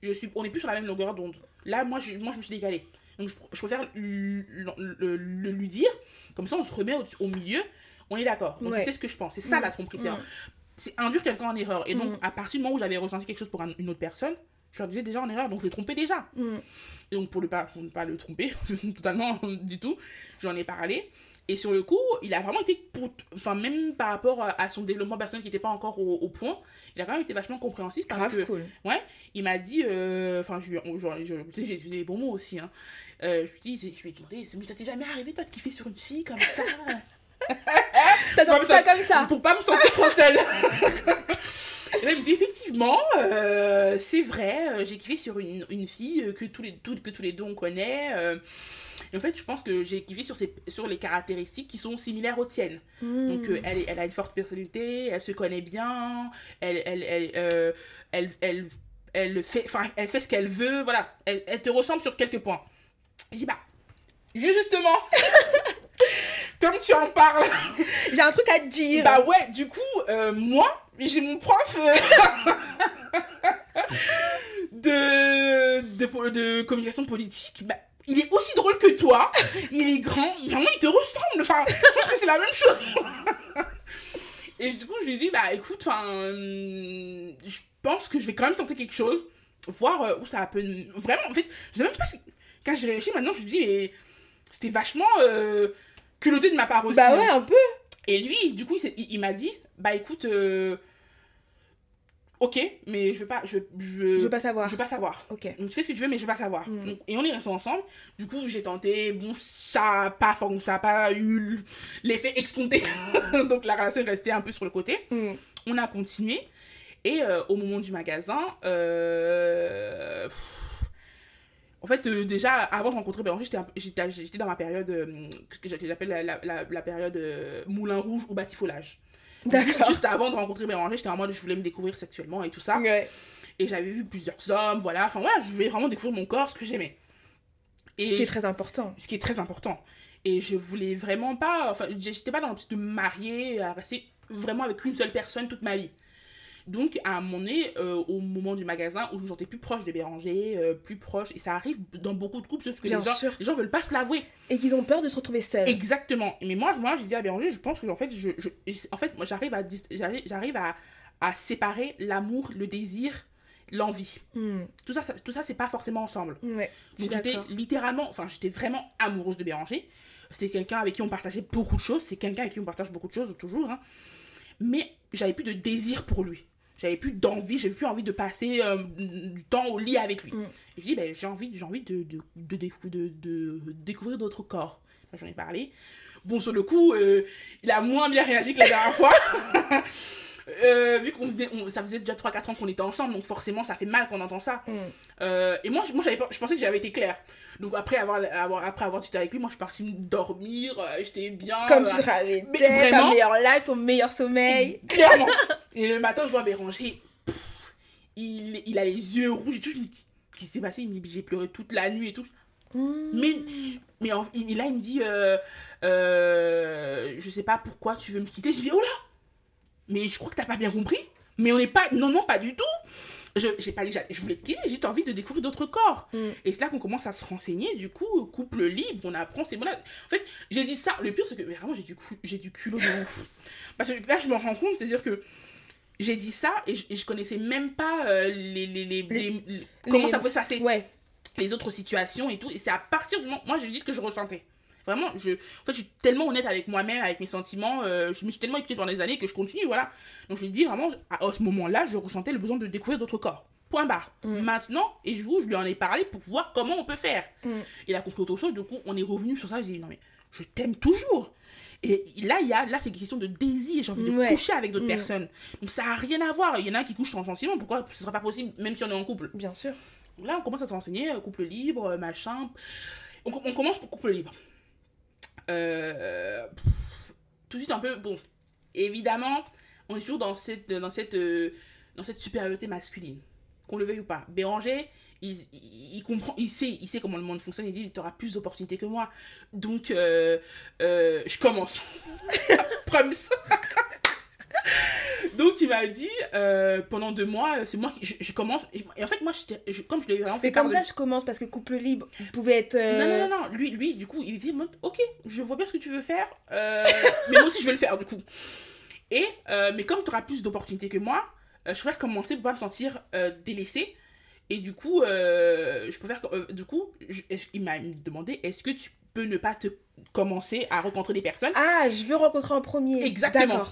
je suis, on n'est plus sur la même longueur d'onde. Là, moi je, moi, je me suis décalée. Donc, je, pr- je préfère le, lui dire, comme ça, on se remet au, au milieu, on est d'accord. Donc, Ouais. c'est ce que je pense. C'est ça, Mhm. la tromperie. C'est- Mhm. Induire quelqu'un en erreur. Et donc, Mhm. à partir du moment où j'avais ressenti quelque chose pour un- une autre personne, je leur disais déjà en erreur, donc je le trompais déjà. Et donc, pour ne pas, pour ne pas le tromper, totalement du tout, j'en ai parlé. Et sur le coup, il a vraiment été, pour, enfin, même par rapport à, son développement personnel qui n'était pas encore au, au point, il a quand même été vachement compréhensif parce Grave que, cool. il m'a dit, euh, enfin, je, j'ai utilisé les bons mots aussi, hein. Euh, je lui dis, je lui ai demandé, mais ça t'est jamais arrivé, toi, de kiffer sur une fille comme ça? T'as sorti ça comme ça? Pour pas me sentir trop seule. Et il me dit effectivement, euh, c'est vrai, euh, j'ai kiffé sur une, une fille que tous, les, tout- que tous les deux on connaît. euh, et en fait, je pense que j'ai kiffé sur, ses, sur les caractéristiques qui sont similaires aux tiennes. Mhm. Donc, euh, elle, elle a une forte personnalité, elle se connaît bien, elle, elle, elle, elle, elle, elle fait, elle fait ce qu'elle veut, voilà. Elle, elle te ressemble sur quelques points. Je dis, bah, justement, comme tu en parles, J'ai un truc à te dire. bah ouais, du coup, euh, moi, j'ai mon prof euh, de, de, de communication politique. Bah, il est aussi drôle que toi. Il est grand. Vraiment, il te ressemble. Enfin, je pense que c'est la même chose. Et du coup, je lui ai dit, bah écoute, enfin, euh, je pense que je vais quand même tenter quelque chose. Voir euh, où ça peut. Vraiment, en fait, je sais même pas si. Quand j'ai réussi maintenant, je me dis, mais c'était vachement euh, culotté de ma part aussi. Bah ouais, un peu. Et lui, du coup, il m'a dit, bah écoute, euh, ok, mais je veux pas, je, je, Je veux pas savoir. je veux pas savoir. Ok. Donc tu fais ce que tu veux, mais je veux pas savoir. Mm. Donc, et on est restés ensemble. Du coup, j'ai tenté, bon, ça a pas, ça a pas eu l'effet escompté. Donc la relation est restée un peu sur le côté. Mhm. On a continué. Et euh, au moment du magasin, euh, en fait, euh, déjà, avant de rencontrer Béranger, j'étais dans ma période euh, que j'a- que j'appelle la, la, la, la période euh, moulin rouge ou batifolage. Juste, avant de rencontrer Béranger, j'étais en mode je voulais me découvrir sexuellement et tout ça. Ouais. Et j'avais vu plusieurs hommes, voilà. Enfin voilà, je voulais vraiment découvrir mon corps, ce que j'aimais. Et Ce qui est très important. ce qui est très important. Et je voulais vraiment pas, enfin, j'étais pas dans l'optique de me marier, à rester vraiment avec une seule personne toute ma vie. Donc, à un moment donné, euh, au moment du magasin, où je me sentais plus proche de Béranger, euh, plus proche, et ça arrive dans beaucoup de couples, sauf que les gens, sûr. les gens veulent pas se l'avouer. Et qu'ils ont peur de se retrouver seuls. Exactement. Mais moi, moi j'ai dit à Béranger, je pense que en fait, je, je- en fait moi, j'arrive à, j'arrive à, à séparer l'amour, le désir, l'envie. Mhm. Tout ça, tout ça, c'est pas forcément ensemble. Ouais. Donc j'étais littéralement, enfin j'étais vraiment amoureuse de Béranger. C'était quelqu'un avec qui on partageait beaucoup de choses. C'est quelqu'un avec qui on partage beaucoup de choses toujours. hein. Mais j'avais plus de désir pour lui. J'avais plus d'envie, j'avais plus envie de passer euh, du temps au lit avec lui. Mm. Et je dis, ben, j'ai envie, j'ai envie de, de, de, décou- de- de découvrir d'autres corps. J'en ai parlé. Bon, sur le coup, euh, il a moins bien réagi que la dernière fois. Euh, vu qu'on on- ça faisait déjà 3-4 ans qu'on était ensemble, donc forcément ça fait mal qu'on entend ça. Mhm. Euh, et moi, je- moi je pensais que j'avais été claire. Donc après avoir, avoir, après avoir discuté avec lui, moi je suis partie me dormir, euh, j'étais bien. Comme tu travaillais, mais ta vraiment- meilleure life, ton meilleur sommeil. Clairement. et le matin, je vois Béranger, pff, il, il a les yeux rouges et tout. Je me dis, qu'est-ce qui s'est passé? Il me dit, j'ai pleuré toute la nuit et tout. Mmh. Mais, mais en- il- là, il me dit, euh, euh, je sais pas pourquoi tu veux me quitter. Je dis, oh là Mais je crois que t'as pas bien compris. Mais on n'est pas, non, non, pas du tout. Je, j'ai pas je voulais te quitter, j'ai juste envie de découvrir d'autres corps. Mm. Et c'est là qu'on commence à se renseigner, du coup, couple libre, on apprend ces mots-là. En fait, j'ai dit ça, le pire, c'est que mais vraiment, j'ai du, cul- j'ai du culot de ouf. Parce que là, je me rends compte, c'est-à-dire que j'ai dit ça et je, et je connaissais même pas euh, les, les, les, comment ça pouvait se passer Ouais. les autres situations et tout. Et c'est à partir du moment. Moi, je dis ce que je ressentais. Vraiment, je, en fait, je suis tellement honnête avec moi-même, avec mes sentiments. euh, je me suis tellement écoutée pendant des années que je continue, voilà. Donc, je lui dis vraiment, à, à ce moment-là, je ressentais le besoin de découvrir d'autres corps. Point barre. Mm. Maintenant, et je, je lui en ai parlé pour voir comment on peut faire. Mm. Il a compris autre chose, du coup, on est revenu sur ça. J'ai dit, non, mais je t'aime toujours. Et là, il y a, là, c'est une question de désir. J'ai envie de Ouais. coucher avec d'autres Mm. personnes. Donc, ça n'a rien à voir. Il y en a un qui couche sans sentiment. Pourquoi ce ne sera pas possible, même si on est en couple? Bien sûr. Là, on commence à se renseigner, euh, couple libre, euh, machin. On, on commence pour couple libre. Euh, tout de suite, un peu, bon, évidemment, on est toujours dans cette, dans cette, euh, dans cette supériorité masculine, qu'on le veuille ou pas. Béranger, il, il, comprend, il sait, il sait comment le monde fonctionne, il dit, tu auras plus d'opportunités que moi. Donc, euh, je commence. Promise. Donc, il m'a dit, euh, pendant deux mois, c'est moi qui, je, je commence, et, en fait, moi, je, comme je l'ai vraiment fait Mais comme ça, de- je commence parce que couple libre pouvait être. euh, non, non, non, non, lui, lui, du coup, il était mode, ok, je vois bien ce que tu veux faire, euh, mais moi aussi, je vais le faire, du coup. Et, mais comme tu auras plus d'opportunités que moi, je préfère commencer pour pas me sentir délaissée. Et du coup, je préfère, du coup, il m'a demandé, est-ce que tu peux ne pas te commencer à rencontrer des personnes? Ah, je veux rencontrer en premier. Exactement.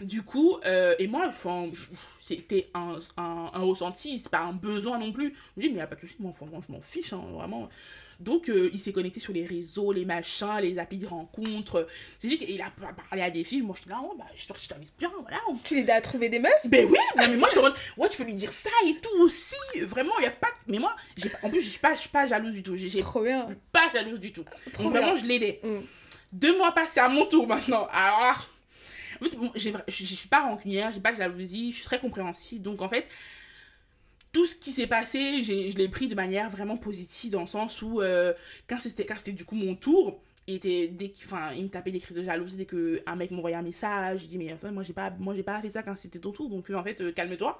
Du coup, euh, et moi, enfin, je- c'était un, un, un ressenti, c'est pas un besoin non plus. Je me dis, mais y a pas de souci, moi, enfin, moi, je m'en fiche, hein, vraiment. Donc, euh, il s'est connecté sur les réseaux, les machins, les applis de rencontres. C'est lui qu'il a parlé à des filles. Moi, je suis là, oh, bah, je je t'invite bien, voilà. Tu l'aides à trouver des meufs? Ben oui, non, mais moi, je te demande, ouais, tu peux lui dire ça et tout aussi. Vraiment, il y a pas. Mais moi, en plus, je suis pas, je suis pas jalouse du tout. Trop bien. pas jalouse du tout. Trop Donc, bien. vraiment, je l'aidais. Mm. Deux mois passés à mon tour maintenant. Alors là, en fait, je, suis pas rancunière, j'ai pas de jalousie, je suis très compréhensive. Donc en fait, tout ce qui s'est passé, je l'ai pris de manière vraiment positive dans le sens où euh, quand c'était du coup mon tour, il était dès il me tapait des crises de jalousie dès que un mec m'envoyait un message, je dis mais attends, moi j'ai pas moi pas fait ça quand c'était ton tour donc euh, en fait euh, calme-toi.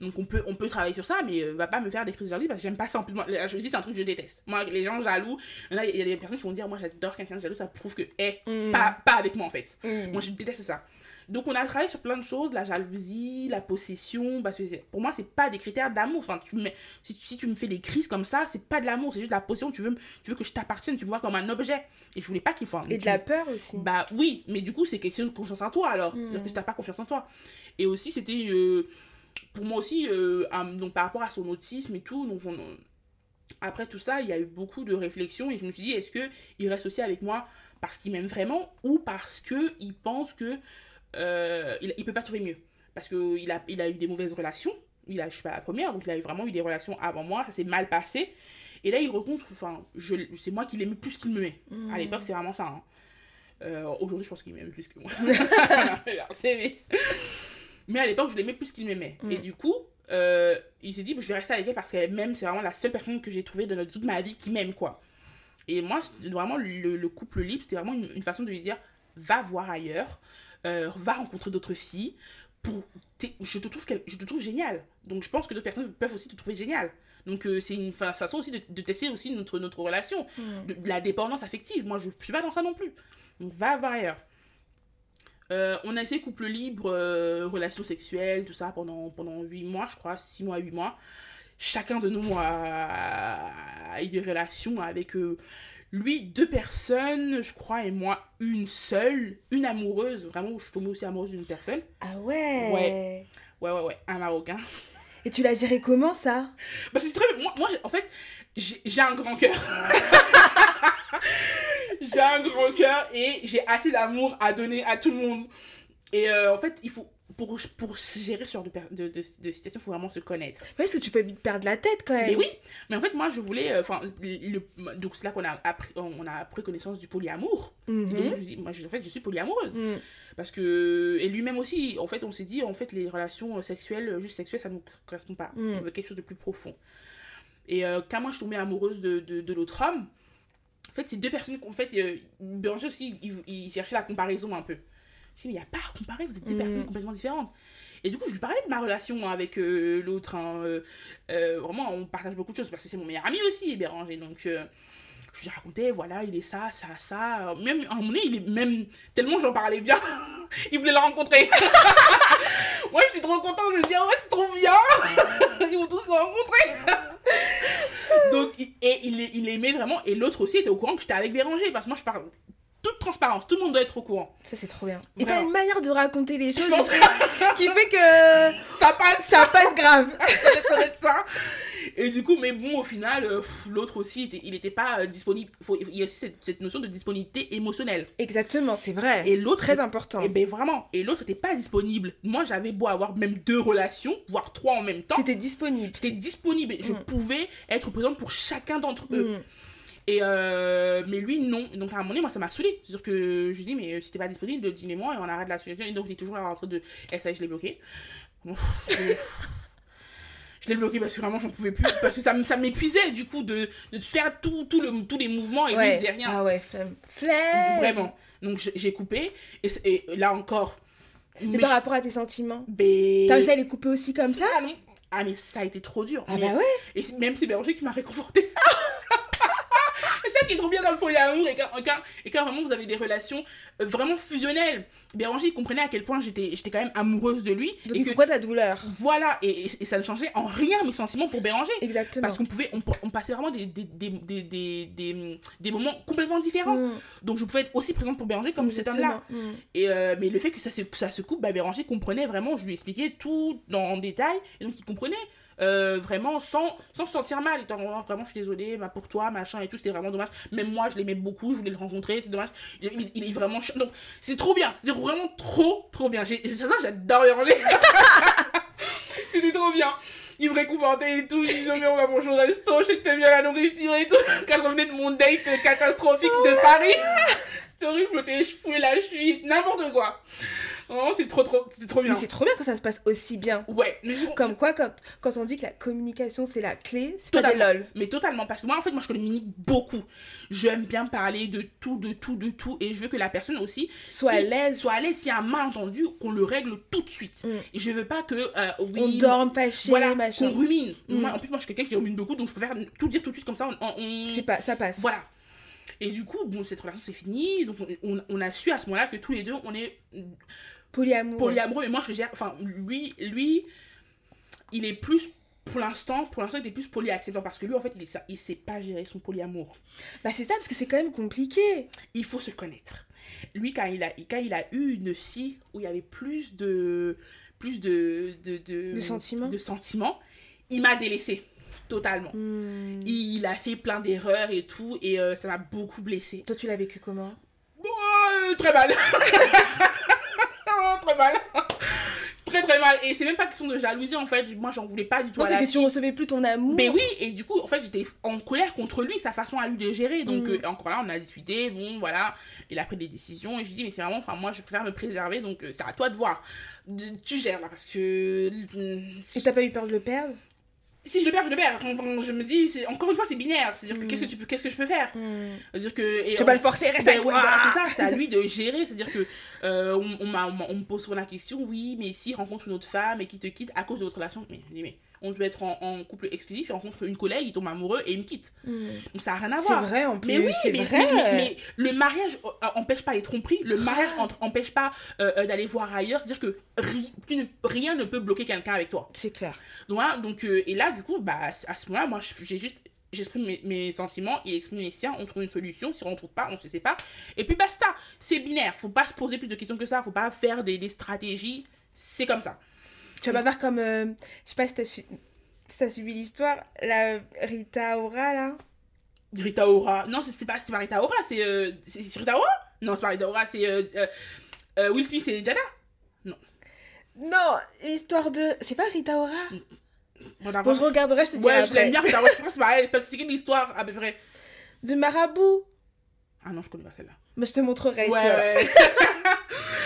Donc on peut on peut travailler sur ça mais euh, va pas me faire des crises de jalousie parce que j'aime pas ça en plus moi, la jalousie c'est un truc que je déteste. Moi les gens jaloux, il y a- il y a des personnes qui vont dire moi j'adore quelqu'un de jaloux, ça prouve que eh Mm. pas pas avec moi en fait. Mm. Moi, je déteste ça. Donc, on a travaillé sur plein de choses, la jalousie, la possession, parce que pour moi, c'est pas des critères d'amour. Enfin, tu me si, tu- si tu me fais des crises comme ça, c'est pas de l'amour, c'est juste de la possession. Tu veux, tu veux que je t'appartienne, tu me vois comme un objet. Et je voulais pas qu'il fasse. Et de la peur aussi. Bah oui, mais du coup, c'est quelque chose de confiance en toi alors. Mm. C'est-à-dire que t'as pas confiance en toi. Et aussi, c'était. euh, pour moi aussi, euh, donc par rapport à son autisme et tout, donc on- après tout ça, il y a eu beaucoup de réflexions et je me suis dit, est-ce que il reste aussi avec moi parce qu'il m'aime vraiment ou parce que il pense que euh, il, il peut pas trouver mieux? Parce qu'il a, il a eu des mauvaises relations. Il a, je suis pas la première, donc il a eu vraiment eu des relations avant moi, ça s'est mal passé. Et là, il rencontre, enfin, c'est moi qui l'aimais plus qu'il me met. À l'époque, c'est vraiment ça. hein. Euh, Aujourd'hui, je pense qu'il m'aime plus que moi. C'est- mais... à l'époque, je l'aimais plus qu'il m'aimait. Mm. Et du coup, euh, il s'est dit, je vais rester avec elle parce qu'elle m'aime. C'est vraiment la seule personne que j'ai trouvée dans toute ma vie qui m'aime, quoi. Et moi, vraiment le, le couple libre, c'était vraiment une, une façon de lui dire, va voir ailleurs, euh, va rencontrer d'autres filles. Pour je, te trouve je te trouve génial. Donc je pense que d'autres personnes peuvent aussi te trouver génial. Donc euh, c'est une fa- façon aussi de, de tester aussi notre, notre relation Mm. de, de la dépendance affective. Moi, je suis pas dans ça non plus. Donc, va voir ailleurs. Euh, on a essayé couple libre, euh, relations sexuelles, tout ça pendant, pendant 8 mois, je crois, 6 mois, 8 mois. Chacun de nous a, eu des relations avec euh, lui, deux personnes, je crois, et moi, une seule, une amoureuse, vraiment, où je suis tombée aussi amoureuse d'une personne. Ah ouais. Ouais. Ouais, ouais, ouais, un Marocain. Et tu l'as géré comment ça? Bah, c'est très. Moi, moi en fait, j'ai un grand cœur. j'ai un grand cœur et j'ai assez d'amour à donner à tout le monde. Et euh, en fait, il faut. Pour, pour gérer ce genre de, de, de, de situation, il faut vraiment se connaître. Ouais, Parce que tu peux vite perdre la tête quand même. Mais oui, mais en fait, moi, je voulais. euh, Enfin, le, donc c'est là qu'on a appris, on a pris connaissance du polyamour. Mhm. Donc, je moi, je- en fait, je suis polyamoureuse. Mm. Parce que. Et lui-même aussi, en fait, on s'est dit, en fait, les relations sexuelles, juste sexuelles, ça ne nous correspond pas. Mm. On veut quelque chose de plus profond. Et euh, quand moi je tombée amoureuse de, de, de l'autre homme, en fait, c'est deux personnes qu'en fait, euh, Béranger aussi, il, il cherchait la comparaison un peu. Je dis, mais il n'y a pas à comparer, vous êtes deux Mhm. personnes complètement différentes. Et du coup, je lui parlais de ma relation avec euh, l'autre. hein, euh, vraiment, on partage beaucoup de choses parce que c'est mon meilleur ami aussi, Béranger. Donc, je lui racontais, voilà, il est ça, ça, ça. Même à un moment donné, il est même tellement j'en parlais bien, il voulait le rencontrer. Moi, je suis trop contente, je me dis, ah ouais, c'est trop bien. Ils vont tous se rencontrer. Donc, et il, il aimait vraiment. Et l'autre aussi était au courant que j'étais avec Béranger parce que moi, je parle toute transparence, tout le monde doit être au courant. Ça, c'est trop bien. Et t'as une manière de raconter les choses qui fait, qui fait que Ça passe, ça passe grave. ça va être ça. Et du coup, mais bon, au final, euh, l'autre aussi, il n'était pas euh, disponible. Faut- il y a aussi cette, cette notion de disponibilité émotionnelle. Exactement, c'est vrai. Et l'autre, Très important. Et ben vraiment, et l'autre n'était pas disponible. Moi, j'avais beau avoir même deux relations, voire trois en même temps. T'étais disponible. J'étais disponible, je Mm. pouvais être présente pour chacun d'entre eux. Mm. Et euh, mais lui, non. Donc à un moment donné, moi, ça m'a saoulé. C'est-à-dire que je lui dis, mais si t'es pas disponible, dis-le-moi et on arrête la situation. Et donc il est toujours là en train de. Et ça, je l'ai bloqué. Bon, je... je l'ai bloqué parce que vraiment, j'en pouvais plus. Parce que ça, m'épuisait, du coup, de, de faire tout, tout le, tous les mouvements et lui, il Ouais. faisait rien. Ah ouais, flemme. Vraiment. Donc j'ai- coupé. Et, là encore. Mais mais par je- rapport à tes sentiments, mais- t'as réussi à les couper aussi comme ça Ah non. Ah, mais ça a été trop dur. Ah Mais- bah ouais. et même c'est Béranger qui m'a réconforté. ça qui est trop bien dans le polyamour. Et quand, quand- et quand vraiment vous avez des relations euh, vraiment fusionnelles, Béranger il comprenait à quel point j'étais j'étais quand même amoureuse de lui. Donc et il que ta douleur. voilà, et, et- et ça ne changeait en rien mes sentiments pour Béranger. Exactement. Parce qu'on pouvait, on, on passait vraiment des, des, des, des, des, moments complètement différents. Mm. Donc je pouvais être aussi présente pour Béranger comme cet homme-là. Mm. Et euh, mais le fait que ça se, ça se coupe, bah, Béranger comprenait vraiment, je lui expliquais tout dans, en détail, et donc il comprenait euh, vraiment sans, sans se sentir mal, étant vraiment, vraiment je suis désolée bah, pour toi, machin et tout, c'est vraiment dommage. Même moi, je l'aimais beaucoup, je voulais le rencontrer, c'est dommage. Il, est vraiment Donc c'est trop bien, c'était vraiment trop, trop bien. J'ai- C'est ça, j'adore Béranger. c'était trop bien. Il me réconfortait et tout, il disait mais on va manger au resto, je sais que bien la nourriture et tout. Quand je revenais de mon date catastrophique de Paris, c'était horrible, je foulais la cheville, n'importe quoi. Vraiment, c'est trop, trop, c'était trop bien. Mais c'est trop bien quand ça se passe aussi bien. Ouais, mais, je- Comme quoi, quand, quand on dit que la communication c'est la clé, c'est pas des lol. mais totalement, parce que moi, en fait, moi, je communique beaucoup. J'aime bien parler de tout, de tout, de tout, et je veux que la personne aussi Soit si- à l'aise. soit à l'aise. S'il y a un malentendu, qu'on le règle tout de suite. Mm. Et je veux pas que, euh, oui, On dorme fâché, voilà, machin. qu'on rumine. Mm. Moi, en plus, moi, je suis quelqu'un qui rumine beaucoup, donc je préfère tout dire tout de suite comme ça. On, on- C'est pas, ça passe. Voilà. Et du coup, bon, cette relation c'est fini. Donc, on, on a su à ce moment-là que tous les deux, on est Polyamour. polyamoureux. Mais moi, je gère. Enfin, lui, lui, il est plus. Pour l'instant, pour l'instant, il est plus polyacceptant parce que lui, en fait, il, il sait pas gérer son polyamour. Bah c'est ça, parce que c'est quand même compliqué. Il faut se connaître. Lui, quand il a, quand il a eu une fille où il y avait plus de. Plus de. De, de, De sentiments. De sentiments, il m'a délaissé. Totalement. Hmm. Il, a fait plein d'erreurs et tout, et euh, ça m'a beaucoup blessé. Toi, tu l'as vécu comment? Oh, très mal. Très mal. très très mal. Et c'est même pas question de jalousie en fait. Moi j'en voulais pas du tout. Non, c'est que tu fille. recevais plus ton amour. Mais oui, et du coup, en fait, j'étais en colère contre lui, sa façon à lui de gérer. Donc, Mm. euh, encore là, on a discuté, bon, voilà. Il a pris des décisions, et je lui dis, mais c'est vraiment, enfin, moi, je préfère me préserver, donc euh, c'est à toi de voir. De- tu gères là, parce que. euh, Et t'as pas eu peur de le perdre? Si je le perds, je le perds. Enfin, je me dis, c'est- encore une fois, c'est binaire. C'est-à-dire que Mm. qu'est-ce que, tu peux, qu'est-ce que je peux faire? C'est-à-dire que. et Tu pas le forcer, reste ben avec ouais, c'est ça, c'est à lui de gérer. C'est-à-dire que euh, on, on, me pose souvent la question, oui, mais s'il rencontre une autre femme et qu'il te quitte à cause de votre relation, mais on peut être en, en couple exclusif, il rencontre une collègue, il tombe amoureux et il me quitte. Hmm. Donc ça n'a rien à C'est voir. vrai en plus, Mais oui, c'est mais, vrai. mais- mais- mais le mariage empêche pas les tromperies, le mariage empêche pas euh, euh, d'aller voir ailleurs, c'est-à-dire que ri- tu ne- rien ne peut bloquer quelqu'un avec toi. C'est clair. Donc, donc euh, et là, du coup, bah, à ce moment-là, moi, j'ai juste. J'exprime mes, mes sentiments, il exprime les siens, on trouve une solution. Si on ne trouve pas, on se sépare. Et puis basta. C'est binaire. Faut pas se poser plus de questions que ça. Faut pas faire des, des stratégies. C'est comme ça. Tu vas pas faire comme. euh, je sais pas si t'as su- si t'as suivi l'histoire, la Rita Ora là. Rita Ora. Non, c'est pas, c'est pas Rita Ora. C'est euh, Rita Ora? Non, c'est pas Rita Ora. C'est euh, euh, euh, Will Smith et Jada. Non, l'histoire de. C'est pas Rita Ora? Bon, Bon, je regarderai, je te dirai Ouais, je après. l'aime bien. Rita Ora. Je pense que c'est pareil. Parce que c'est quelle histoire à peu près De Marabout. Ah non, je connais pas celle-là. Mais je te montrerai. Ouais, ouais.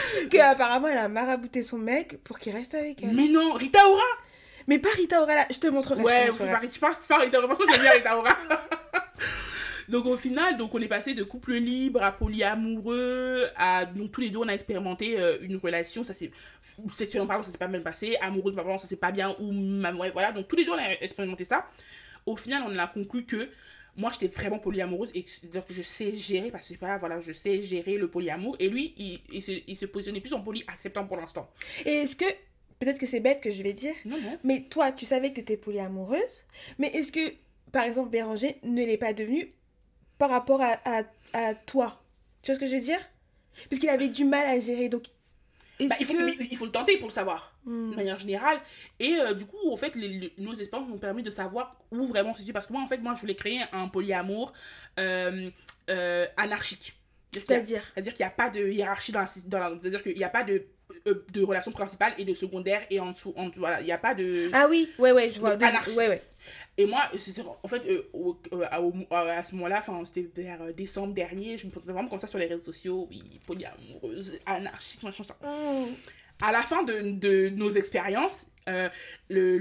Que apparemment elle a marabouté son mec pour qu'il reste avec elle. Mais non, Rita Ora Mais pas Rita Ora là, je te montrerai. Ouais, je pas, tu par Rita Ora. Par contre, j'aime bien Rita Ora. Donc au final, donc on est passé de couple libre à polyamoureux, à donc tous les deux on a expérimenté euh, une relation, ça c'est sexuellement parlant ça s'est pas mal passé, amoureux parlant ça s'est pas bien ou voilà, donc tous les deux on a expérimenté ça. Au final, on a conclu que moi j'étais vraiment polyamoureuse et que je sais gérer parce que pas voilà, je sais gérer le polyamour et lui il, il, se, il se positionnait plus en poly acceptant pour l'instant. Et est-ce que, peut-être que c'est bête que je vais dire, Non non. mais toi, tu savais que tu étais polyamoureuse, mais est-ce que, par exemple, Béranger ne l'est pas devenu par rapport à, à, à toi? Tu vois ce que je veux dire? Parce qu'il avait du mal à gérer, donc Bah, il, faut, que... il faut le tenter pour le savoir, Hmm. de manière générale. Et euh, du coup, en fait, les, les- nos expériences m'ont permis de savoir où vraiment se situe. Parce que moi, en fait, moi, je voulais créer un polyamour euh, euh, anarchique. C'est-à-dire C'est-à-dire? qu'il n'y a pas de hiérarchie dans la... Dans la C'est-à-dire qu'il n'y a pas de, de relation principale et de secondaire et en dessous. En, voilà, il n'y a pas de... Ah oui, ouais, ouais, je vois. Anarchie. Ouais, ouais. Et moi, en fait, euh, au- euh, à, au- à ce moment-là, enfin, c'était vers euh, décembre dernier, je me posais vraiment comme ça sur les réseaux sociaux, oui, polyamoureuse, anarchique, machin, ça. À la fin de, de nos expériences, euh, le,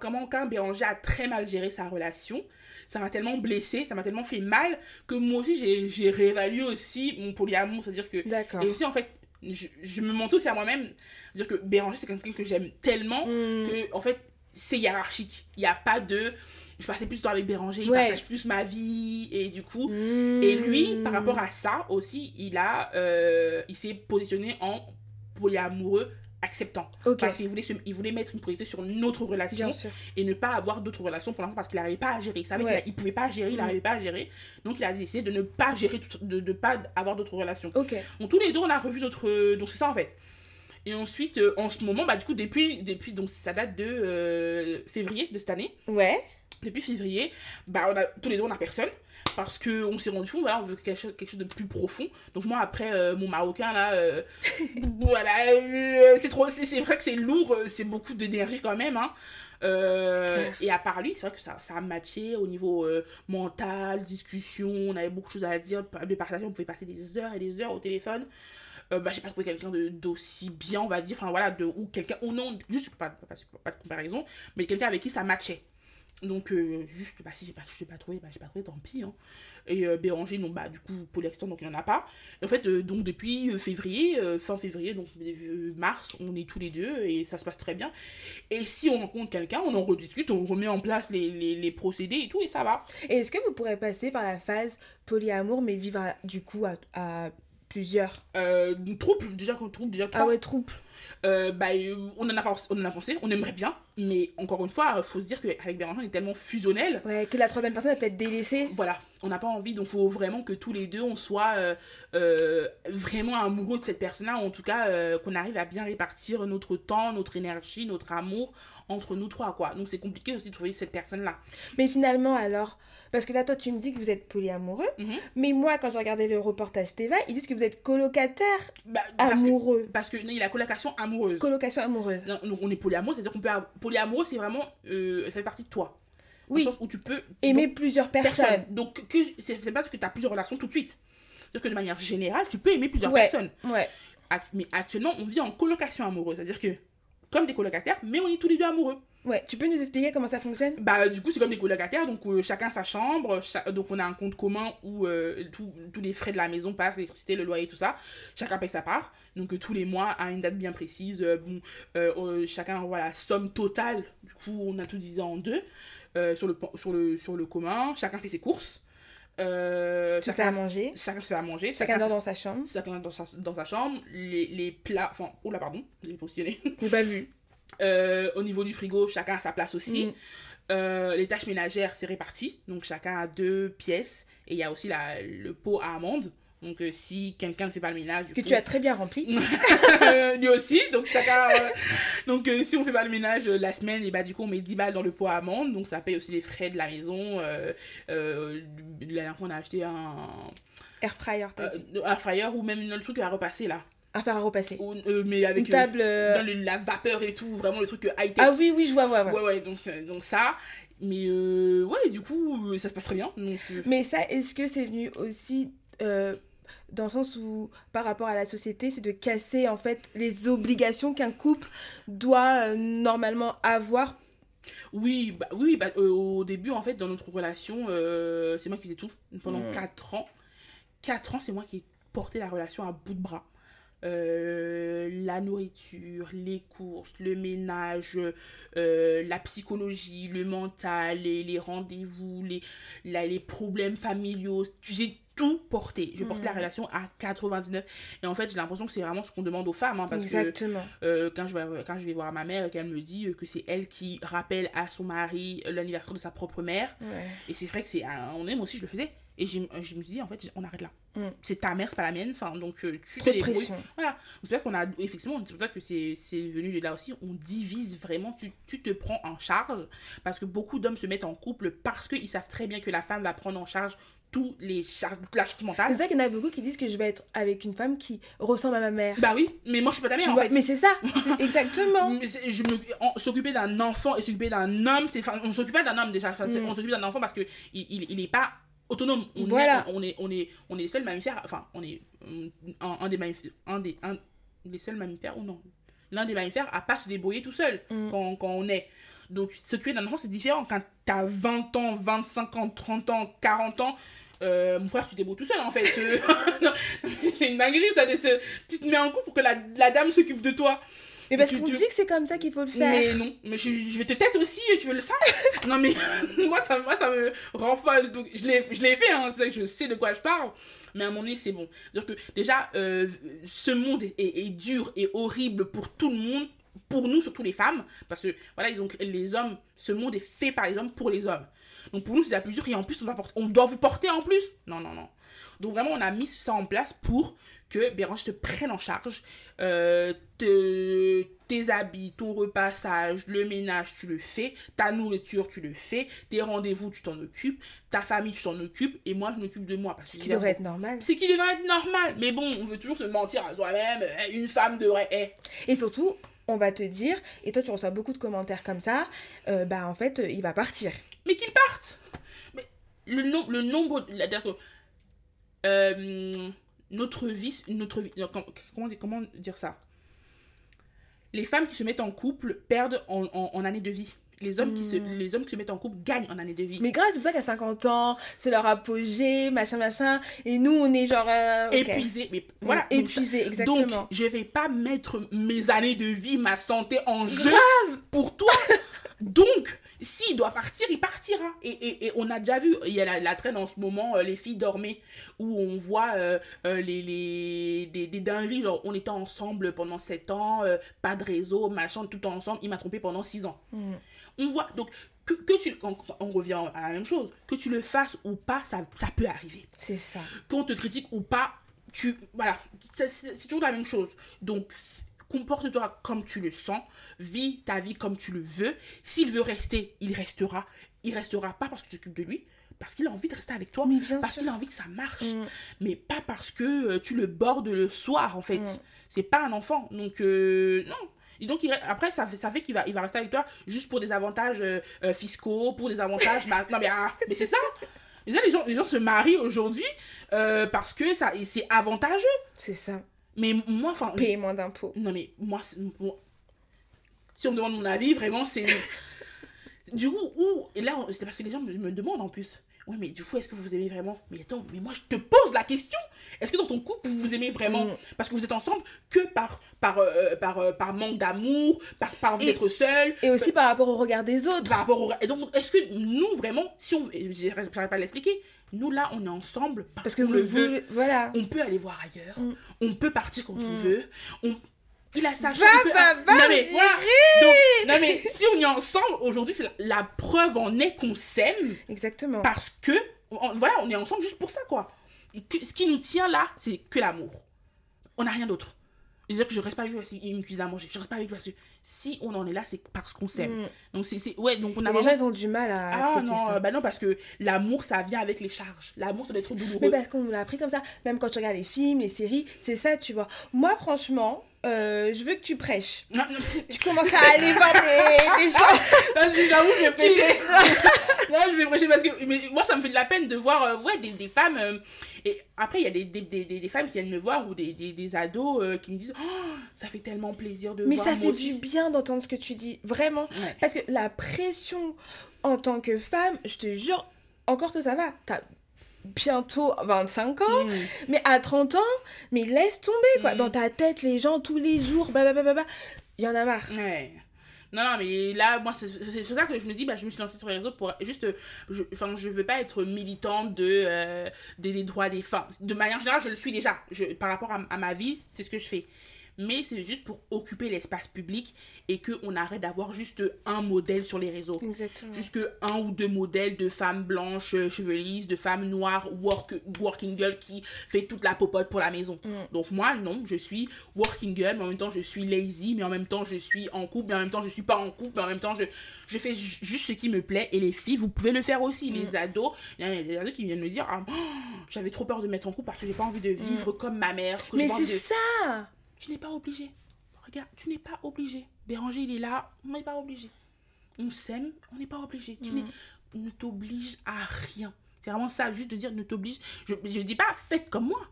comment quand Béranger a très mal géré sa relation, ça m'a tellement blessé, ça m'a tellement fait mal, que moi aussi, j'ai, j'ai réévalué aussi mon polyamour, c'est-à-dire que D'accord. et aussi, en fait, je, je me montre aussi à moi-même. Dire que Béranger, c'est quelqu'un que j'aime tellement Hmm. que, en fait, c'est hiérarchique. Il n'y a pas de. Je passais plus de temps avec Béranger, il partage plus ma vie, et du coup. Hmm. Et lui, par rapport à ça aussi, il a. euh, il s'est positionné en polyamoureux acceptant. Parce qu'il voulait, se- il voulait mettre une priorité sur notre relation et ne pas avoir d'autres relations pour l'instant parce qu'il n'arrivait pas à gérer. Il savait Ouais. qu'il ne pouvait pas gérer, il Mm. n'arrivait pas à gérer. Donc il a décidé de ne pas gérer, tout- de ne pas avoir d'autres relations. Donc tous les deux, on a revu notre... euh, Donc c'est ça en fait. Et ensuite, euh, en ce moment, bah du coup, depuis, depuis donc ça date de euh, février de cette année. Ouais. Depuis février, bah on a, tous les deux, on a personne. Parce qu'on s'est rendu compte, voilà, on veut quelque chose, quelque chose de plus profond. Donc moi, après, euh, mon marocain, là, euh, voilà, euh, c'est trop... C'est vrai que c'est lourd, c'est beaucoup d'énergie quand même, hein. Et à part lui, c'est vrai que ça, ça a matché au niveau mental, discussion, on avait beaucoup de choses à dire, de partager, on pouvait passer des heures et des heures au téléphone. Euh, bah, j'ai pas trouvé quelqu'un d'aussi bien, on va dire, enfin voilà, de, ou quelqu'un, ou non, juste pas, pas, pas, pas de comparaison, mais quelqu'un avec qui ça matchait. Donc, euh, juste, bah, si pas, je l'ai pas trouvé, bah, j'ai pas trouvé, tant pis. Hein. Et euh, Béranger, non, bah, du coup, polyextant, donc il n'y en a pas. Et en fait, euh, donc, depuis euh, février, fin février, donc mars, on est tous les deux et ça se passe très bien. Et si on rencontre quelqu'un, on en rediscute, on remet en place les, les, les procédés et tout, et ça va. Et est-ce que vous pourrez passer par la phase polyamour, mais vivre à- du coup à, à plusieurs? Trouble, déjà, qu'on trouble, déjà, Ah ouais, troupe. Euh, bah, euh, on, en a, pas- on en a pensé, on aimerait bien, mais encore une fois, il faut se dire qu'avec Béranger, on est tellement fusionnel Ouais, que la troisième personne, elle peut être délaissée. Voilà, on n'a pas envie, donc il faut vraiment que tous les deux, on soit euh, euh, vraiment amoureux de cette personne-là, ou en tout cas qu'on arrive à bien répartir notre temps, notre énergie, notre amour entre nous trois, quoi. Donc c'est compliqué aussi de trouver cette personne-là. Mais finalement, alors, parce que là, toi, tu me dis que vous êtes polyamoureux, Mhm. mais moi, quand j'ai regardé le reportage Teva, ils disent que vous êtes colocataire Bah, parce que, amoureux. parce que non, il la colocation amoureuse. Colocation amoureuse. Donc on est polyamoureux, c'est-à-dire qu'on peut avoir... polyamoureux, c'est vraiment... euh, ça fait partie de toi. Dans Oui. le sens où tu peux... Aimer donc, plusieurs personnes. personne. Donc que, c'est c'est pas parce que tu as plusieurs relations tout de suite. C'est-à-dire que de manière générale, tu peux aimer plusieurs Ouais. personnes. Ouais. Mais actuellement, on vit en colocation amoureuse. C'est-à-dire que, comme des colocataires, mais on est tous les deux amoureux. Ouais. Tu peux nous expliquer comment ça fonctionne? Bah, du coup, c'est comme des colocataires. Donc, euh, chacun sa chambre. cha- donc, on a un compte commun où euh, tous tous les frais de la maison passent, l'électricité, le loyer, tout ça. Chacun paye sa part. Donc, euh, tous les mois, à une date bien précise. euh, bon, euh, chacun voit la somme totale. Du coup, on a tout divisé en deux. sur, le, sur, le, sur le commun. Chacun fait ses courses. Euh, Tu fais à chacun, manger. chacun se fait à manger. Chacun dort dans sa chambre. chacun dans sa, dans sa chambre, les, les plats, enfin, oula, pardon, j'ai positionné. J'ai pas vu. Euh, au niveau du frigo, chacun a sa place aussi. Mm. Euh, les tâches ménagères, c'est réparti. Donc, chacun a deux pièces. Et il y a aussi la, le pot à amandes. Donc, euh, si quelqu'un ne fait pas le ménage, du Que coup, tu as très bien rempli. lui aussi. Donc, chacun. donc, si on fait pas le ménage la semaine, et bah, du coup, on met 10 balles dans le pot à amandes. Donc, ça paye aussi les frais de la maison. La dernière fois, on a acheté un, Air fryer, t'as dit. un fryer ou même le truc à repasser là. À faire à repasser. Ou- euh, mais avec Une euh, table. euh, dans le- la vapeur et tout, vraiment le truc high-tech. Ah oui, oui, je vois, ouais, ouais. ouais, ouais, donc, donc ça. Mais euh, ouais, du coup, ça se passe très bien. Donc, euh, Mais ça, est-ce que c'est venu aussi euh, dans le sens où, par rapport à la société, c'est de casser en fait les obligations qu'un couple doit euh, normalement avoir? Oui, bah, oui bah, euh, au début, en fait, dans notre relation, euh, c'est moi qui faisais tout. Pendant Mm. 4 ans. 4 ans, c'est moi qui ai porté la relation à bout de bras. Euh, la nourriture, les courses, le ménage, euh, la psychologie, le mental, les, les rendez-vous, les, la- les problèmes familiaux. J'ai tout porté. Je porte la Mm. relation à 99. Et en fait, j'ai l'impression que c'est vraiment ce qu'on demande aux femmes. hein, parce que Exactement. euh, quand, je vais, quand je vais voir ma mère et qu'elle me dit que c'est elle qui rappelle à son mari l'anniversaire de sa propre mère. Ouais. Et c'est vrai que c'est on aime aussi, je le faisais. Et je, je me suis dit, en fait, on arrête là. Mm. C'est ta mère, c'est pas la mienne. Enfin, donc, euh, tu Trop de pression. Voilà. C'est vrai qu'on a, effectivement, c'est pour ça que c'est c'est venu de là aussi. On divise vraiment, tu, tu te prends en charge. Parce que beaucoup d'hommes se mettent en couple parce qu'ils savent très bien que la femme va prendre en charge tous les charges, toute la charge C'est mentale. ça qu'il y en a beaucoup qui disent que je vais être avec une femme qui ressemble à ma mère. Bah oui, mais moi je suis pas ta mère Tu en vois, fait. Mais c'est ça, c'est exactement. C'est- s'occuper d'un enfant et s'occuper d'un homme c'est on s'occupe pas d'un homme déjà enfin, c'est- Mm. on s'occupe d'un enfant parce que il, il, il est pas autonome on Voilà. est, on est on est on est les seuls mammifères enfin on est un, un des mammifères un des un des seuls mammifères ou non? L'un des mammifères à pas se débrouiller tout seul Mm. quand, quand on est donc s'occuper d'un enfant c'est différent quand t'as 20 ans 25 ans 30 ans 40 ans euh, mon frère, tu te débrouilles tout seul en fait. C'est une dinguerie ça. de se- Tu te mets en couple pour que la, la dame s'occupe de toi. Mais parce qu'on tu- dit que c'est comme ça qu'il faut le faire. Mais non, mais je, je vais te tête aussi, tu veux le savoir Non mais moi ça, moi ça me rend folle. Donc je l'ai fait, hein, je sais de quoi je parle. Mais à moment donné, c'est bon. Déjà, euh, ce monde est, est- est dur et horrible pour tout le monde, pour nous, surtout les femmes. Parce que voilà, ils ont, les hommes, ce monde est fait par les hommes pour les hommes. Donc pour nous, c'est la plus dure et en plus, on doit, porter- on doit vous porter en plus. Non, non, non. Donc vraiment, on a mis ça en place pour que Bérange te prenne en charge. Euh, te- tes habits, ton repassage, le ménage, tu le fais. Ta nourriture, tu le fais. Tes rendez-vous, tu t'en occupes. Ta famille, tu t'en occupes. Et moi, je m'occupe de moi. Parce Ce qui devrait être normal. c'est qui devrait être normal. Mais bon, on veut toujours se mentir à soi-même. Euh, Une femme devrait être. Et surtout, on va te dire, et toi tu reçois beaucoup de commentaires comme ça, euh, bah en fait, euh, il va partir. Mais qu'ils partent Mais le, nom, le nombre. Que. euh, notre vie. Notre vie comment, dire, comment dire ça? Les femmes qui se mettent en couple perdent en, en, en années de vie. Les hommes, qui se, les hommes qui se mettent en couple gagnent en années de vie. Mais grave, c'est pour ça qu'à 50 ans, c'est leur apogée, machin, machin. Et nous, on est genre. euh, ok. Épuisés. Mais voilà. Épuisés, exactement. Donc, je vais pas mettre mes années de vie, ma santé en jeu pour toi. Donc, s'il doit partir, il partira. Et, et, et on a déjà vu, il y a la, la traîne en ce moment, euh, les filles dormaient, où on voit euh, euh, les, les, des, des dingueries, genre on était ensemble pendant 7 ans, pas de réseau, machin, tout ensemble, il m'a trompé pendant 6 ans. Mm. On voit, donc, que, que tu, on, on revient à la même chose, que tu le fasses ou pas, ça, ça peut arriver C'est ça. qu'on te critique ou pas, tu voilà, c'est toujours la même chose. Donc comporte-toi comme tu le sens, vis ta vie comme tu le veux. S'il veut rester, il restera. Il restera pas parce que tu t'occupes de lui, parce qu'il a envie de rester avec toi, Mais bien parce qu'il a envie que ça marche, Mm. mais pas parce que euh, tu le bordes le soir en fait. Mm. C'est pas un enfant, donc euh, non. Et donc, il après, ça fait, ça fait qu'il va, il va rester avec toi juste pour des avantages euh, euh, fiscaux, pour des avantages. non, mais, ah, mais c'est ça! Les gens, les gens, les gens se marient aujourd'hui euh, parce que ça, c'est avantageux. C'est ça. Mais moi, enfin. Payer moins d'impôts. Non, mais moi, si on me demande mon avis, vraiment, c'est. du coup, où. Et là, c'est parce que les gens me demandent en plus. Ouais, mais du coup, est-ce que vous vous aimez vraiment? Mais attends, mais moi, je te pose la question. Est-ce que dans ton couple, vous vous aimez vraiment? Mm. Parce que vous êtes ensemble que par, par, euh, par, euh, par manque d'amour, par, par vous Et- être seul. Et aussi par rapport au regard des autres. Par rapport au. Et donc, est-ce que nous, vraiment, si on. J'arrive pas à l'expliquer. Nous, là, on est ensemble parce, Parce que vous, le veut. Voilà. On peut aller voir ailleurs. Mm. On peut partir quand on Mm. veut. On... Il a sa il peut- va, va, non, mais, Cyril voilà. Donc, non mais si on est ensemble aujourd'hui, c'est la, la preuve en est qu'on s'aime Exactement. parce que on- voilà, on est ensemble juste pour ça quoi. Et que- ce qui nous tient là, c'est que l'amour. On n'a rien d'autre. C'est-à-dire que je reste pas avec lui parce qu'il me cuisine à manger. Je reste pas avec lui parce que si on en est là, c'est parce qu'on s'aime. Mm. Donc c'est ouais, donc on a les gens, ils ont du mal à ah accepter non, ça. bah non parce que l'amour ça vient avec les charges. L'amour ça doit être douloureux. Mais parce qu'on nous l'a appris comme ça. Même quand tu regardes les films, les séries, c'est ça, tu vois. Moi, franchement, euh, je veux que tu prêches. Non, non, Tu commences à aller voir des, des gens. J'avoue, j'ai tu, péché. non, je vais prêcher parce que mais moi, ça me fait de la peine de voir euh, ouais, des, des femmes. euh, et après, il y a des, des, des, femmes qui viennent me voir ou des, des, des ados qui me disent Oh, ça fait tellement plaisir de Mais voir ça moi fait du bien d'entendre ce que tu dis, vraiment. Ouais. Parce que la pression en tant que femme, je te jure, encore toi ça va, t'as bientôt 25 ans, Mm. mais à 30 ans, mais laisse tomber quoi. Mm. Dans ta tête, les gens tous les jours, bah bah bah bah, bah, il y en a marre. Ouais. Non, non, mais là, moi, c'est pour ça que je me dis, bah, je me suis lancée sur les réseaux pour juste. euh, je- Enfin, je veux pas être militante de, euh, des, des droits des femmes. De manière générale, je le suis déjà. Je, par rapport à, à ma vie, c'est ce que je fais. Mais c'est juste pour occuper l'espace public et qu'on arrête d'avoir juste un modèle sur les réseaux. Exactement. Juste un ou deux modèles de femmes blanches euh, chevelisses, de femmes noires, work, working girl qui fait toute la popote pour la maison. Mm. Donc moi, non, je suis working girl, mais en même temps je suis lazy, mais en même temps je suis en couple, mais en même temps je suis pas en couple, mais en même temps je, je fais ju- juste ce qui me plaît. Et les filles, vous pouvez le faire aussi. Mm. Les ados, il y a des ados qui viennent me dire, ah, oh, j'avais trop peur de mettre en couple parce que j'ai pas envie de vivre comme ma mère. que Mm. Mais c'est de- ça tu n'es pas obligé. Regarde, tu n'es pas obligé. Béranger, il est là, on n'est pas obligé. On s'aime, on n'est pas obligé. Tu n'es- ne t'oblige à rien. C'est vraiment ça, juste de dire ne t'oblige. Je ne dis pas faites comme moi.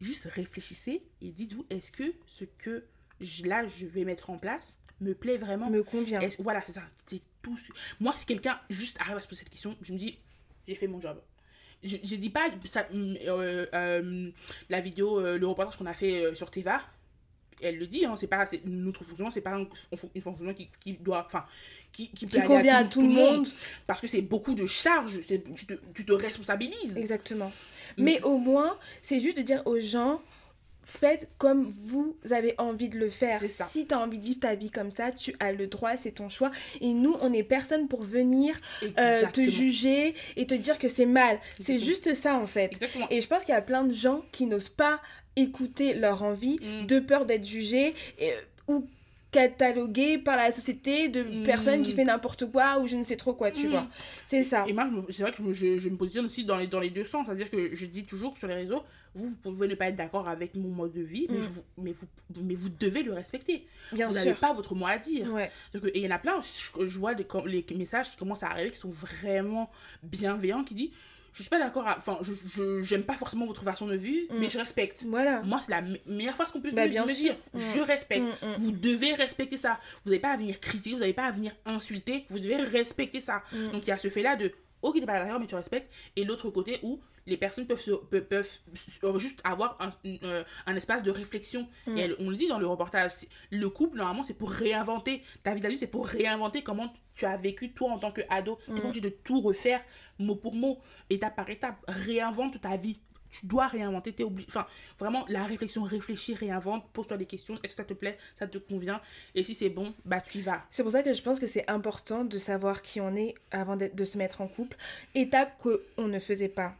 Juste réfléchissez et dites-vous est-ce que ce que je- là je vais mettre en place me plaît vraiment me convient. Voilà, c'est ça. C'est tout. Moi, si quelqu'un juste arrive à se poser cette question, je me dis, j'ai fait mon job. Je, je dis pas ça, euh, euh, la vidéo, euh, le reportage qu'on a fait sur Teva. Elle le dit, hein, c'est pas notre fonctionnement, c'est pas un, un fon- un fonctionnement qui, qui doit, enfin, qui, qui, convient à tout le monde. parce que c'est beaucoup de charges, tu te, tu te responsabilises. Exactement. Mais au moins, c'est juste de dire aux gens, faites comme vous avez envie de le faire. Ça. Si tu as envie de vivre ta vie comme ça, tu as le droit, c'est ton choix. Et nous, on n'est personne pour venir euh, te juger et te dire que c'est mal. C'est juste ça, en fait. Exactement. Et je pense qu'il y a plein de gens qui n'osent pas écouter leur envie Mm. de peur d'être jugés et- ou catalogués par la société de Mm. personnes qui fait n'importe quoi ou je ne sais trop quoi, tu Mm. vois. C'est ça. Et moi, c'est vrai que je me, je, je me positionne aussi dans les, dans les deux sens. C'est-à-dire que je dis toujours sur les réseaux, vous pouvez ne pas être d'accord avec mon mode de vie, mais, vous, mais, vous, mais vous devez le respecter. Bien vous n'avez pas votre mot à dire. Ouais. Donc, et il y en a plein, je, je vois com- les messages qui commencent à arriver qui sont vraiment bienveillants, qui disent, je suis pas d'accord, enfin, je j'aime pas forcément votre façon de vivre, Mm. mais je respecte. Voilà. Moi, c'est la me- meilleure phrase qu'on puisse Bah, me, bien me dire. Mm. Je respecte. Mm, mm. Vous devez respecter ça. Vous n'avez pas à venir critiquer, vous n'avez pas à venir insulter. Vous devez respecter ça. Mm. Donc, il y a ce fait-là de, ok, t'es pas d'accord, mais tu respectes. Et l'autre côté où les personnes peuvent, se- peuvent, peuvent euh, juste avoir un, euh, un espace de réflexion. Mm. Et elle- on le dit dans le reportage, le couple, normalement, c'est pour réinventer. Ta vie d'adulte, c'est pour réinventer comment tu as vécu, toi, en tant qu'ado. Tu Mm. n'es pas obligé de tout refaire mot pour mot, étape par étape. Réinvente ta vie. Tu dois réinventer, t'es obligé. Enfin, vraiment, la réflexion, réfléchis, réinvente, pose-toi des questions. Est-ce que ça te plaît? Ça te convient? Et si c'est bon, bah tu y vas. C'est pour ça que je pense que c'est important de savoir qui on est avant de se mettre en couple. Étape qu'on ne faisait pas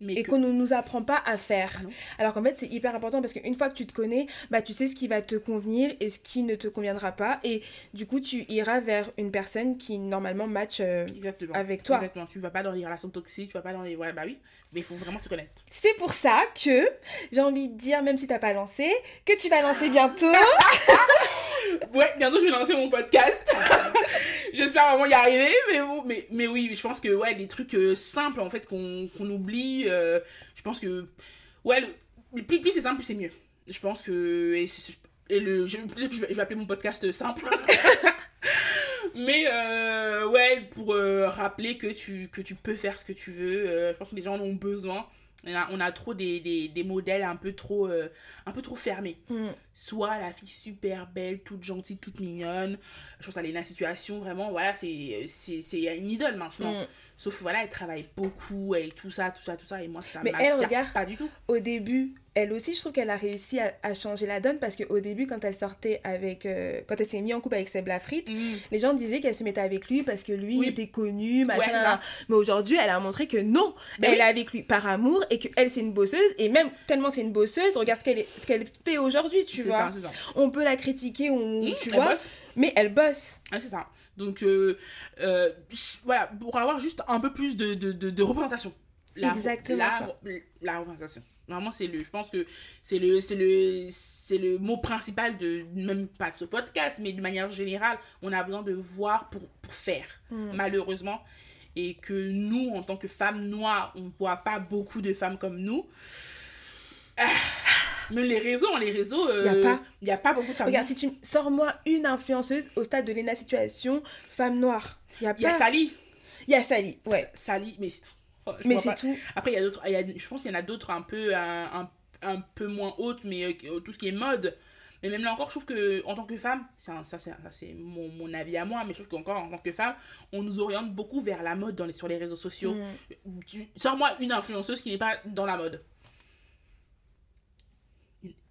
Mais et qu'on ne nous apprend pas à faire. Ah. Alors qu'en fait, c'est hyper important parce qu'une fois que tu te connais, bah, tu sais ce qui va te convenir et ce qui ne te conviendra pas. Et du coup, tu iras vers une personne qui normalement match euh, avec toi. Exactement. Tu vas pas dans les relations toxiques, tu vas pas dans les. Ouais, bah oui. Mais il faut vraiment se connaître. C'est pour ça que j'ai envie de dire, même si t'as pas lancé, que tu vas lancer bientôt. Ouais, bientôt je vais lancer mon podcast. J'espère vraiment y arriver, mais, bon, mais, mais oui, je pense que ouais, les trucs euh, simples en fait qu'on qu'on oublie, euh, je pense que ouais, le, plus, c'est simple, c'est mieux. Je pense que et, le, je, je vais, appeler mon podcast simple. mais euh, ouais, pour euh, rappeler que tu, que tu peux faire ce que tu veux, je pense que les gens en ont besoin. On a, on a trop des, des, des modèles un peu trop, euh, un peu trop fermés Mm. soit la fille super belle, toute gentille, toute mignonne. Je pense à Lena Situation, vraiment, voilà, c'est une idole maintenant. Mm. Sauf voilà, elle travaille beaucoup et tout ça, tout ça, tout ça, et moi ça Mais elle, regarde. pas du tout. au début, elle aussi, je trouve qu'elle a réussi à, à changer la donne parce qu'au début, quand elle sortait avec. euh, quand elle s'est mise en couple avec Seb Lafrite, Mm. les gens disaient qu'elle se mettait avec lui parce que lui Oui. était connu, machin. Ouais. Mais aujourd'hui, elle a montré que non, Ben elle oui. est avec lui par amour et qu'elle, c'est une bosseuse. Et même tellement c'est une bosseuse, regarde ce qu'elle, est- ce qu'elle fait aujourd'hui, tu vois. ça, c'est ça. On peut la critiquer, on, Mm, tu vois, bosse. mais elle bosse. Ouais, c'est ça. Donc, euh, euh, voilà, pour avoir juste un peu plus de, de, de, de représentation. Exactement la, ça. La représentation. Vraiment, c'est le, je pense que c'est le, c'est le, c'est le mot principal de, même pas de ce podcast, mais de manière générale, on a besoin de voir pour, pour faire, Mm. malheureusement. Et que nous, en tant que femmes noires, on voit pas beaucoup de femmes comme nous. Ah, même les réseaux, les réseaux, il Y a pas. y a pas beaucoup de femmes. Regarde, si tu sors-moi une influenceuse au stade de Lena Situation, femme noire. Il y a Il y a pas. Sally. Il y a Sally, ouais. Sally, mais c'est tout. Oh, Mais c'est pas. tout. Après, il y a d'autres, a- je pense qu'il y en a d'autres un peu, un, un, un peu moins hautes, mais euh, tout ce qui est mode. Mais même là encore, je trouve que en tant que femme, ça c'est ça, c'est mon, mon avis à moi, mais je trouve qu'encore en tant que femme, on nous oriente beaucoup vers la mode dans les, sur les réseaux sociaux. Mm. Tu- Sors-moi une influenceuse qui n'est pas dans la mode.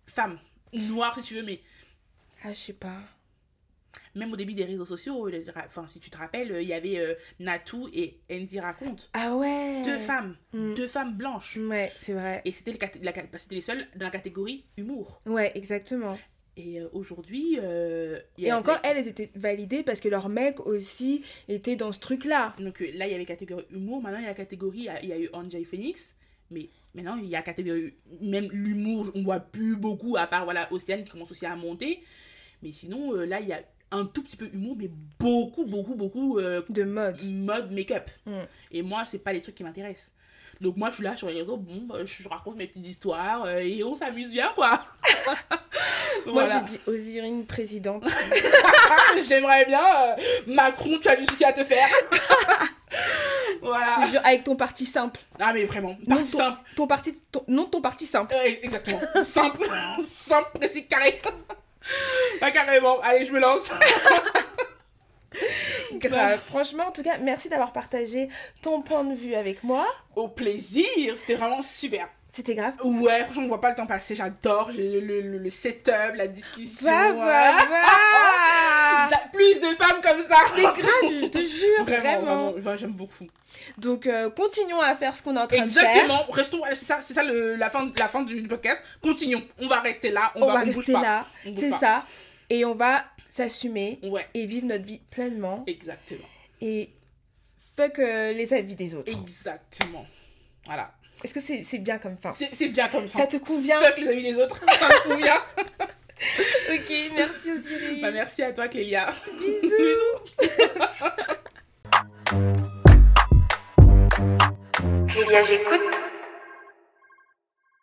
Femme, noire si tu veux, mais Ah, je sais pas. même au début des réseaux sociaux, les- enfin si tu te rappelles, il y avait euh, Natou et Andy Raconte. Ah ouais. Deux femmes, Mm. deux femmes blanches. Ouais, c'est vrai. Et c'était le c'était les seuls dans la catégorie humour. Ouais, exactement. Et euh, aujourd'hui. euh, Et encore, elles, elles étaient validées parce que leur mec aussi était dans ce truc-là. Donc euh, là, il y avait catégorie humour. Maintenant, il y a la catégorie. Il y a eu Angel Phoenix. Mais maintenant, il y a catégorie. Même l'humour, on voit plus beaucoup, à part voilà, Océane qui commence aussi à monter. Mais sinon, euh, là, il y a un tout petit peu humour, mais beaucoup, beaucoup, beaucoup euh, De mode. mode make-up. Mm. Et moi, c'est pas les trucs qui m'intéressent. Donc moi, je suis là sur les réseaux, bon, bah, je raconte mes petites histoires euh, et on s'amuse bien, quoi. Moi, Voilà. j'ai dit Osirine présidente. J'aimerais bien. euh, Macron, tu as du souci à te faire. voilà. Je te jure, avec ton parti simple. Ah, mais vraiment, Non, parti ton, simple. ton parti, ton, non, ton parti simple. Exactement. simple. simple, précis, carré. Pas carrément. Allez, je me lance. Grave. Franchement, en tout cas, merci d'avoir partagé ton point de vue avec moi. Au plaisir. C'était vraiment super. C'était grave. Ouais, franchement, on voit pas le temps passer. J'adore le, le, le setup, la discussion. Va. J'a- Plus de femmes comme ça. Mais grave, je te jure, Vraiment, vraiment. j'aime beaucoup. Donc, euh, continuons à faire ce qu'on est en train de faire. Exactement, restons, voilà, c'est ça, c'est la, fin, la fin du, podcast. Continuons, on va rester là, on, On, va, va on bouge rester là. C'est ça. Et on va s'assumer Ouais, et vivre notre vie pleinement. exactement. Et fuck euh, les avis des autres. Exactement. Voilà. Est-ce que c'est c'est bien comme fin? C'est c'est bien comme ça. Ça te convient? Fuck les avis des autres, ça me convient. Ok, merci Osiris. Bah, merci à toi, Clélia. Bisous. Clélia, j'écoute.